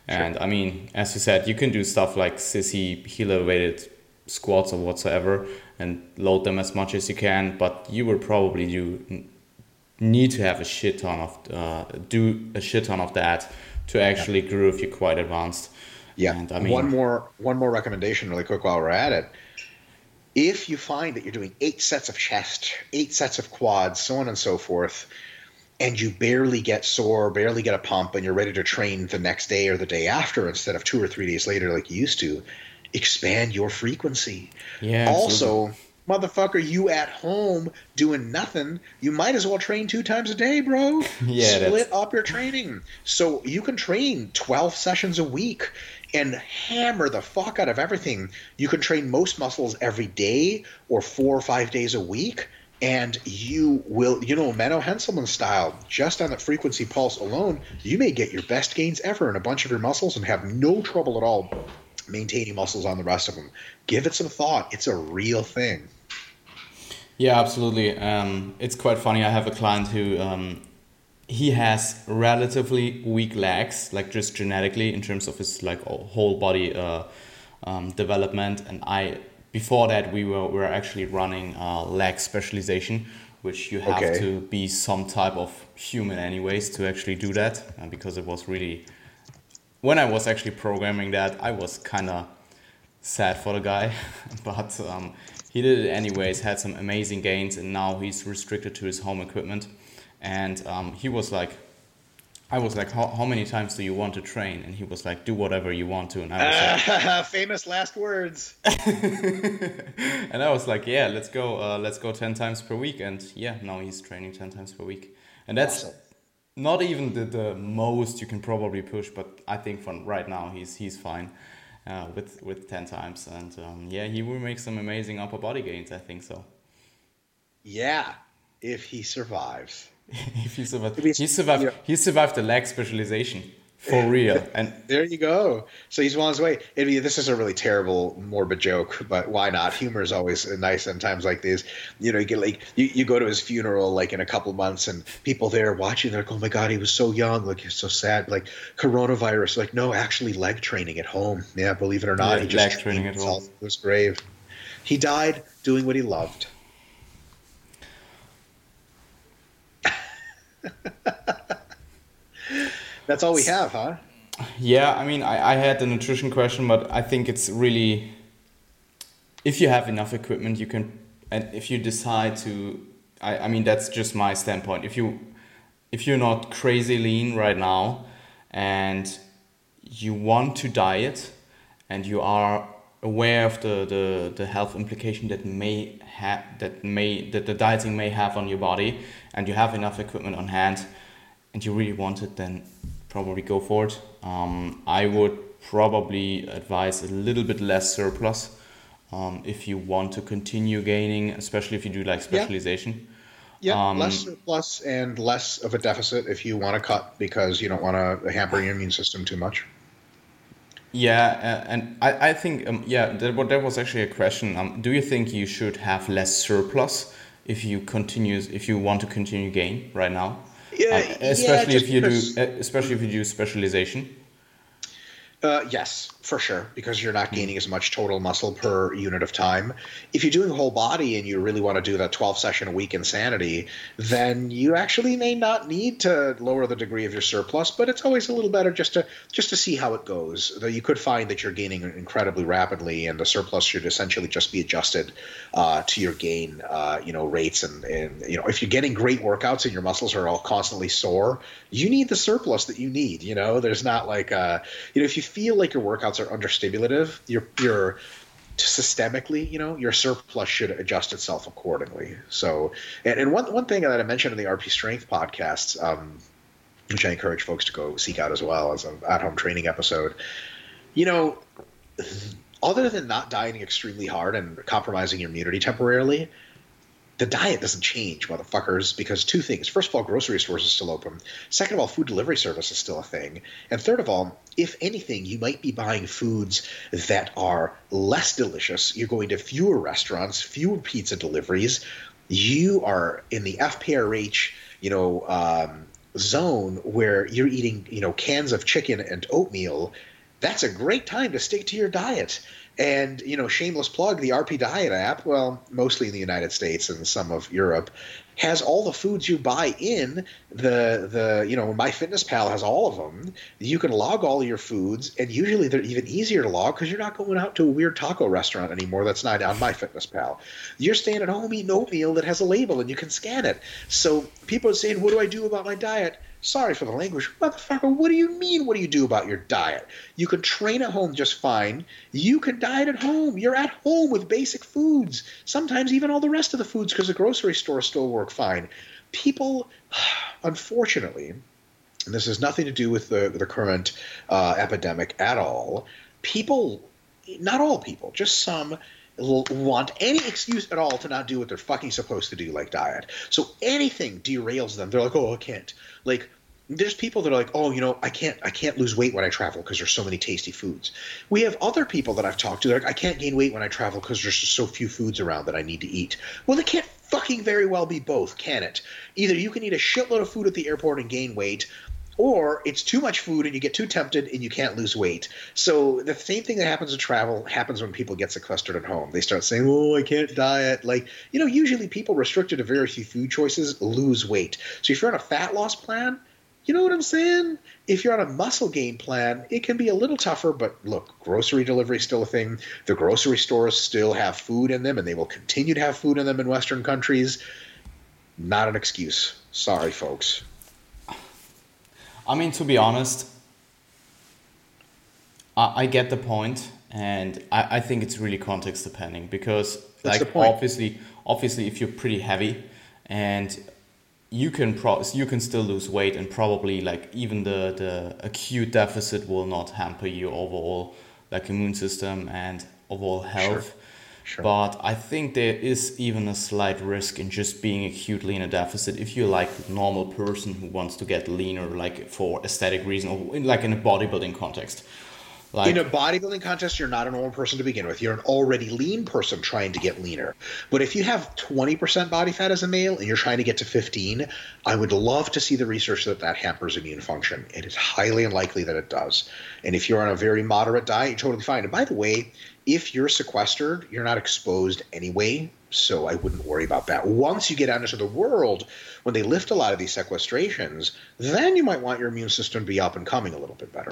[SPEAKER 1] and. I mean, as you said, you can do stuff like sissy heel elevated squats or whatsoever and load them as much as you can, but you will probably do need to have a shit ton of uh, do a shit ton of that to actually yeah. grow if you're quite advanced.
[SPEAKER 2] Yeah. And I mean, one more one more recommendation, really quick, while we're at it. If you find that you're doing eight sets of chest, eight sets of quads, so on and so forth, and you barely get sore, barely get a pump, and you're ready to train the next day or the day after instead of two or three days later like you used to, expand your frequency. Yeah. Also, motherfucker, you at home doing nothing, you might as well train two times a day, bro. yeah. Split up your training. So you can train 12 sessions a week and hammer the fuck out of everything. You can train most muscles every day or four or five days a week and you will, you know, Menno Henselman style, just on the frequency pulse alone, you may get your best gains ever in a bunch of your muscles and have no trouble at all maintaining muscles on the rest of them. Give it some thought. It's a real thing.
[SPEAKER 1] Yeah, absolutely. Um, it's quite funny. I have a client who um, he has relatively weak legs, like just genetically in terms of his like whole body uh, um, development, and I before that we were, we were actually running uh, leg specialization which you have okay. to be some type of human anyways to actually do that uh, because it was really when i was actually programming that i was kind of sad for the guy but um, he did it anyways had some amazing gains and now he's restricted to his home equipment and um, he was like I was like, how, how many times do you want to train? And he was like, do whatever you want to. And I was
[SPEAKER 2] uh, like, famous last words.
[SPEAKER 1] and I was like, yeah, let's go, uh, let's go 10 times per week. And yeah, now he's training 10 times per week. And that's awesome. not even the, the most you can probably push, but I think for right now he's, he's fine. Uh, with with 10 times and um, yeah he will make some amazing upper body gains i think so
[SPEAKER 2] yeah if he survives
[SPEAKER 1] if he survived, he survived. Yeah. He survived the leg specialization for real. And
[SPEAKER 2] there you go. So he's on his way. This is a really terrible, morbid joke, but why not? Humor is always nice in times like these. You know, you get like you, you go to his funeral like in a couple months, and people there watching, they're like, "Oh my god, he was so young. Like he's so sad. Like coronavirus. Like no, actually leg training at home. Yeah, believe it or not, yeah, he just
[SPEAKER 1] leg training at home.
[SPEAKER 2] His grave. He died doing what he loved. That's all we have, huh?
[SPEAKER 1] Yeah, I mean, I, I had the nutrition question, but I think it's really if you have enough equipment, you can, and if you decide to, I, I mean, that's just my standpoint. If you if you're not crazy lean right now and you want to diet and you are aware of the, the, the health implication that may have that may that the dieting may have on your body and you have enough equipment on hand and you really want it then probably go for it um, i would probably advise a little bit less surplus um, if you want to continue gaining especially if you do like specialization
[SPEAKER 2] yeah. Yeah, um, less surplus and less of a deficit if you want to cut because you don't want to hamper your immune system too much.
[SPEAKER 1] Yeah, uh, and I, I think um, yeah, that, that was actually a question. Um, do you think you should have less surplus if you continue if you want to continue gain right now?
[SPEAKER 2] Yeah,
[SPEAKER 1] uh, especially yeah, if you do uh, especially if you do specialization.
[SPEAKER 2] Uh, yes, for sure, because you're not gaining as much total muscle per unit of time. If you're doing whole body and you really want to do that 12 session a week insanity, then you actually may not need to lower the degree of your surplus, but it's always a little better just to just to see how it goes. Though you could find that you're gaining incredibly rapidly, and the surplus should essentially just be adjusted uh, to your gain, uh, you know, rates. And, and you know, if you're getting great workouts and your muscles are all constantly sore, you need the surplus that you need. You know, there's not like, uh, you know, if you feel like your workouts are understimulative, your your systemically, you know, your surplus should adjust itself accordingly. So, and, and one one thing that I mentioned in the RP Strength podcast, um, which I encourage folks to go seek out as well as an at-home training episode, you know, other than not dieting extremely hard and compromising your immunity temporarily, the diet doesn't change, motherfuckers, because two things. First of all, grocery stores are still open. Second of all, food delivery service is still a thing. And third of all, if anything, you might be buying foods that are less delicious. You're going to fewer restaurants, fewer pizza deliveries. You are in the FPRH, you know, um, zone where you're eating, you know, cans of chicken and oatmeal. That's a great time to stick to your diet and you know, shameless plug, the RP Diet app, well, mostly in the United States and some of Europe, has all the foods you buy in the the you know MyFitnessPal has all of them. You can log all your foods, and usually they're even easier to log because you're not going out to a weird taco restaurant anymore. That's not on MyFitnessPal. You're staying at home eating oatmeal that has a label, and you can scan it. So people are saying, "What do I do about my diet?" Sorry for the language, motherfucker. What do you mean? What do you do about your diet? You can train at home just fine. You can diet at home. You're at home with basic foods. Sometimes even all the rest of the foods because the grocery store still work fine. People, unfortunately, and this has nothing to do with the the current uh, epidemic at all. People, not all people, just some want any excuse at all to not do what they're fucking supposed to do, like diet. So anything derails them. They're like, oh, I can't. Like, there's people that are like, oh, you know, I can't, I can't lose weight when I travel because there's so many tasty foods. We have other people that I've talked to. They're like, I can't gain weight when I travel because there's just so few foods around that I need to eat. Well, it can't fucking very well be both, can it? Either you can eat a shitload of food at the airport and gain weight, or it's too much food and you get too tempted and you can't lose weight. So the same thing that happens in travel happens when people get sequestered at home. They start saying, "Oh, I can't diet." Like you know, usually people restricted to very few food choices lose weight. So if you're on a fat loss plan, you know what I'm saying? If you're on a muscle gain plan, it can be a little tougher, but look, grocery delivery is still a thing. The grocery stores still have food in them, and they will continue to have food in them in Western countries. Not an excuse. Sorry, folks.
[SPEAKER 1] I mean, to be honest, I, I get the point, and I, I think it's really context depending because, That's like, obviously, obviously, if you're pretty heavy and you can pro you can still lose weight and probably like even the the acute deficit will not hamper your overall like immune system and overall health. Sure. Sure. But I think there is even a slight risk in just being acutely in a deficit if you're like a normal person who wants to get leaner, like for aesthetic reason or in, like in a bodybuilding context.
[SPEAKER 2] Like, in a bodybuilding contest, you're not a normal person to begin with. You're an already lean person trying to get leaner. But if you have 20% body fat as a male and you're trying to get to 15, I would love to see the research that that hampers immune function. It is highly unlikely that it does. And if you're on a very moderate diet, you're totally fine. And by the way, if you're sequestered, you're not exposed anyway. So I wouldn't worry about that. Once you get out into the world, when they lift a lot of these sequestrations, then you might want your immune system to be up and coming a little bit better.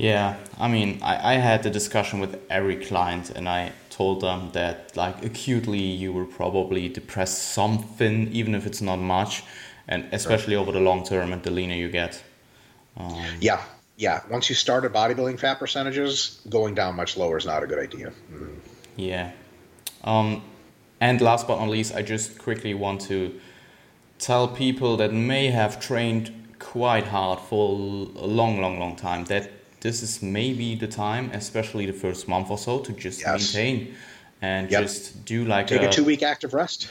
[SPEAKER 1] Yeah, I mean, I, I had the discussion with every client and I told them that, like, acutely you will probably depress something, even if it's not much, and especially over the long term and the leaner you get.
[SPEAKER 2] Um, yeah, yeah. Once you start at bodybuilding fat percentages, going down much lower is not a good idea. Mm.
[SPEAKER 1] Yeah. Um, and last but not least, I just quickly want to tell people that may have trained quite hard for a long, long, long time that this is maybe the time, especially the first month or so, to just yes. maintain and yep. just do like
[SPEAKER 2] take a, a two week active rest.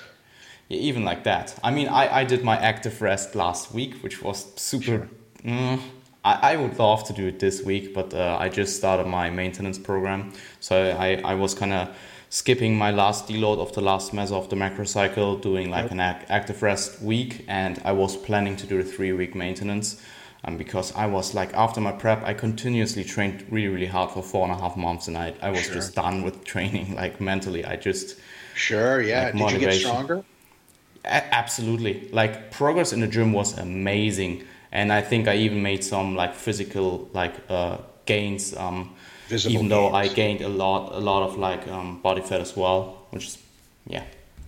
[SPEAKER 1] Yeah, even like that. I mean, I, I did my active rest last week, which was super. Sure. Mm, I, I would love to do it this week, but uh, I just started my maintenance program. So I, I was kind of skipping my last deload of the last meso of the macro cycle, doing like yep. an ac- active rest week, and I was planning to do a three week maintenance um, because I was like after my prep, I continuously trained really really hard for four and a half months, and I I was sure. just done with training like mentally. I just
[SPEAKER 2] sure yeah. Like, Did motivation. you get stronger?
[SPEAKER 1] A- absolutely, like progress in the gym was amazing, and I think I even made some like physical like uh, gains. Um, Visible even though gains. I gained a lot a lot of like um, body fat as well, which is yeah,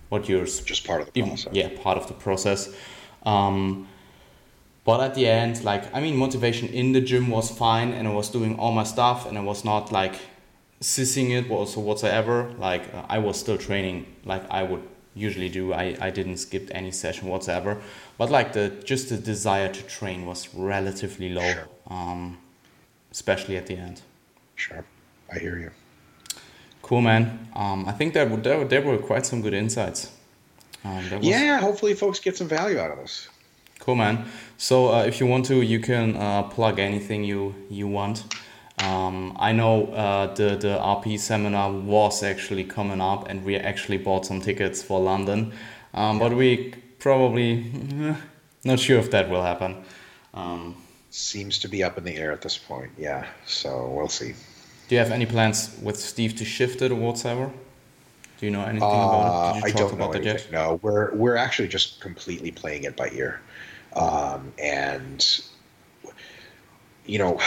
[SPEAKER 1] what yours
[SPEAKER 2] just part of the process.
[SPEAKER 1] Even, yeah, part of the process. Um, but at the end like i mean motivation in the gym was fine and i was doing all my stuff and i was not like sissing it or whatsoever. Like uh, i was still training like i would usually do. I i didn't skip any session whatsoever. But like the just the desire to train was relatively low sure. um especially at the end.
[SPEAKER 2] Sure. I hear you.
[SPEAKER 1] Cool man. Um i think that would there, there were quite some good insights.
[SPEAKER 2] Um, was... yeah. Hopefully folks get some value out of this
[SPEAKER 1] Cool, man. So uh, if you want to, you can uh, plug anything you you want. Um, I know uh, the the RP seminar was actually coming up, and we actually bought some tickets for London, um, but we probably not sure if that will happen. Um,
[SPEAKER 2] Seems to be up in the air at this point. Yeah, so we'll see.
[SPEAKER 1] Do you have any plans with Steve to shift it or whatsoever? Do you know anything about it? Did
[SPEAKER 2] you uh, talk about that yet? No, we're we're actually just completely playing it by ear. Um, and, you know,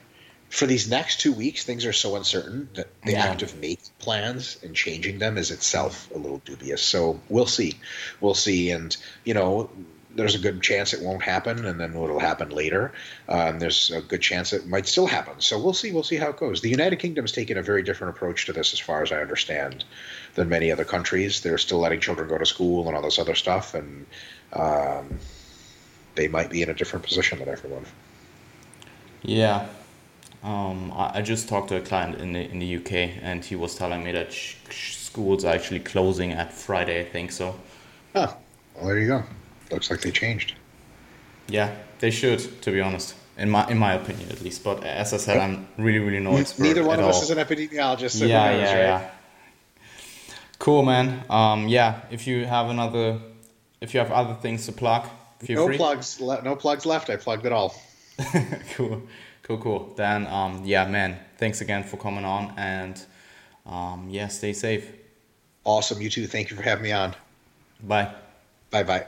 [SPEAKER 2] for these next two weeks, things are so uncertain that the yeah. act of making plans and changing them is itself a little dubious. So we'll see. We'll see. And, you know, there's a good chance it won't happen, and then it'll happen later. Um, there's a good chance it might still happen. So we'll see. We'll see how it goes. The United Kingdom's taken a very different approach to this, as far as I understand, than many other countries. They're still letting children go to school and all this other stuff, and um, they might be in a different position than everyone.
[SPEAKER 1] Yeah, um, I, I, just talked to a client in the in the UK, and he was telling me that sh- schools are actually closing at Friday. I think so.
[SPEAKER 2] Huh. Well, there you go. Looks like they changed.
[SPEAKER 1] Yeah, they should, to be honest. In my in my opinion, at least. But as I said, yep. I'm really really no expert.
[SPEAKER 2] Neither one
[SPEAKER 1] of
[SPEAKER 2] all.
[SPEAKER 1] us
[SPEAKER 2] is an epidemiologist. So
[SPEAKER 1] yeah, knows, yeah, right? yeah. Cool, man. Um, yeah. If you have another, if you have other things to plug,
[SPEAKER 2] Feel no free. plugs. Le- no plugs left. I plugged it all.
[SPEAKER 1] cool, cool, cool. Then, um, yeah, man. Thanks again for coming on, and um, yeah, stay safe.
[SPEAKER 2] Awesome. You too. Thank you for having me on.
[SPEAKER 1] Bye.
[SPEAKER 2] Bye. Bye.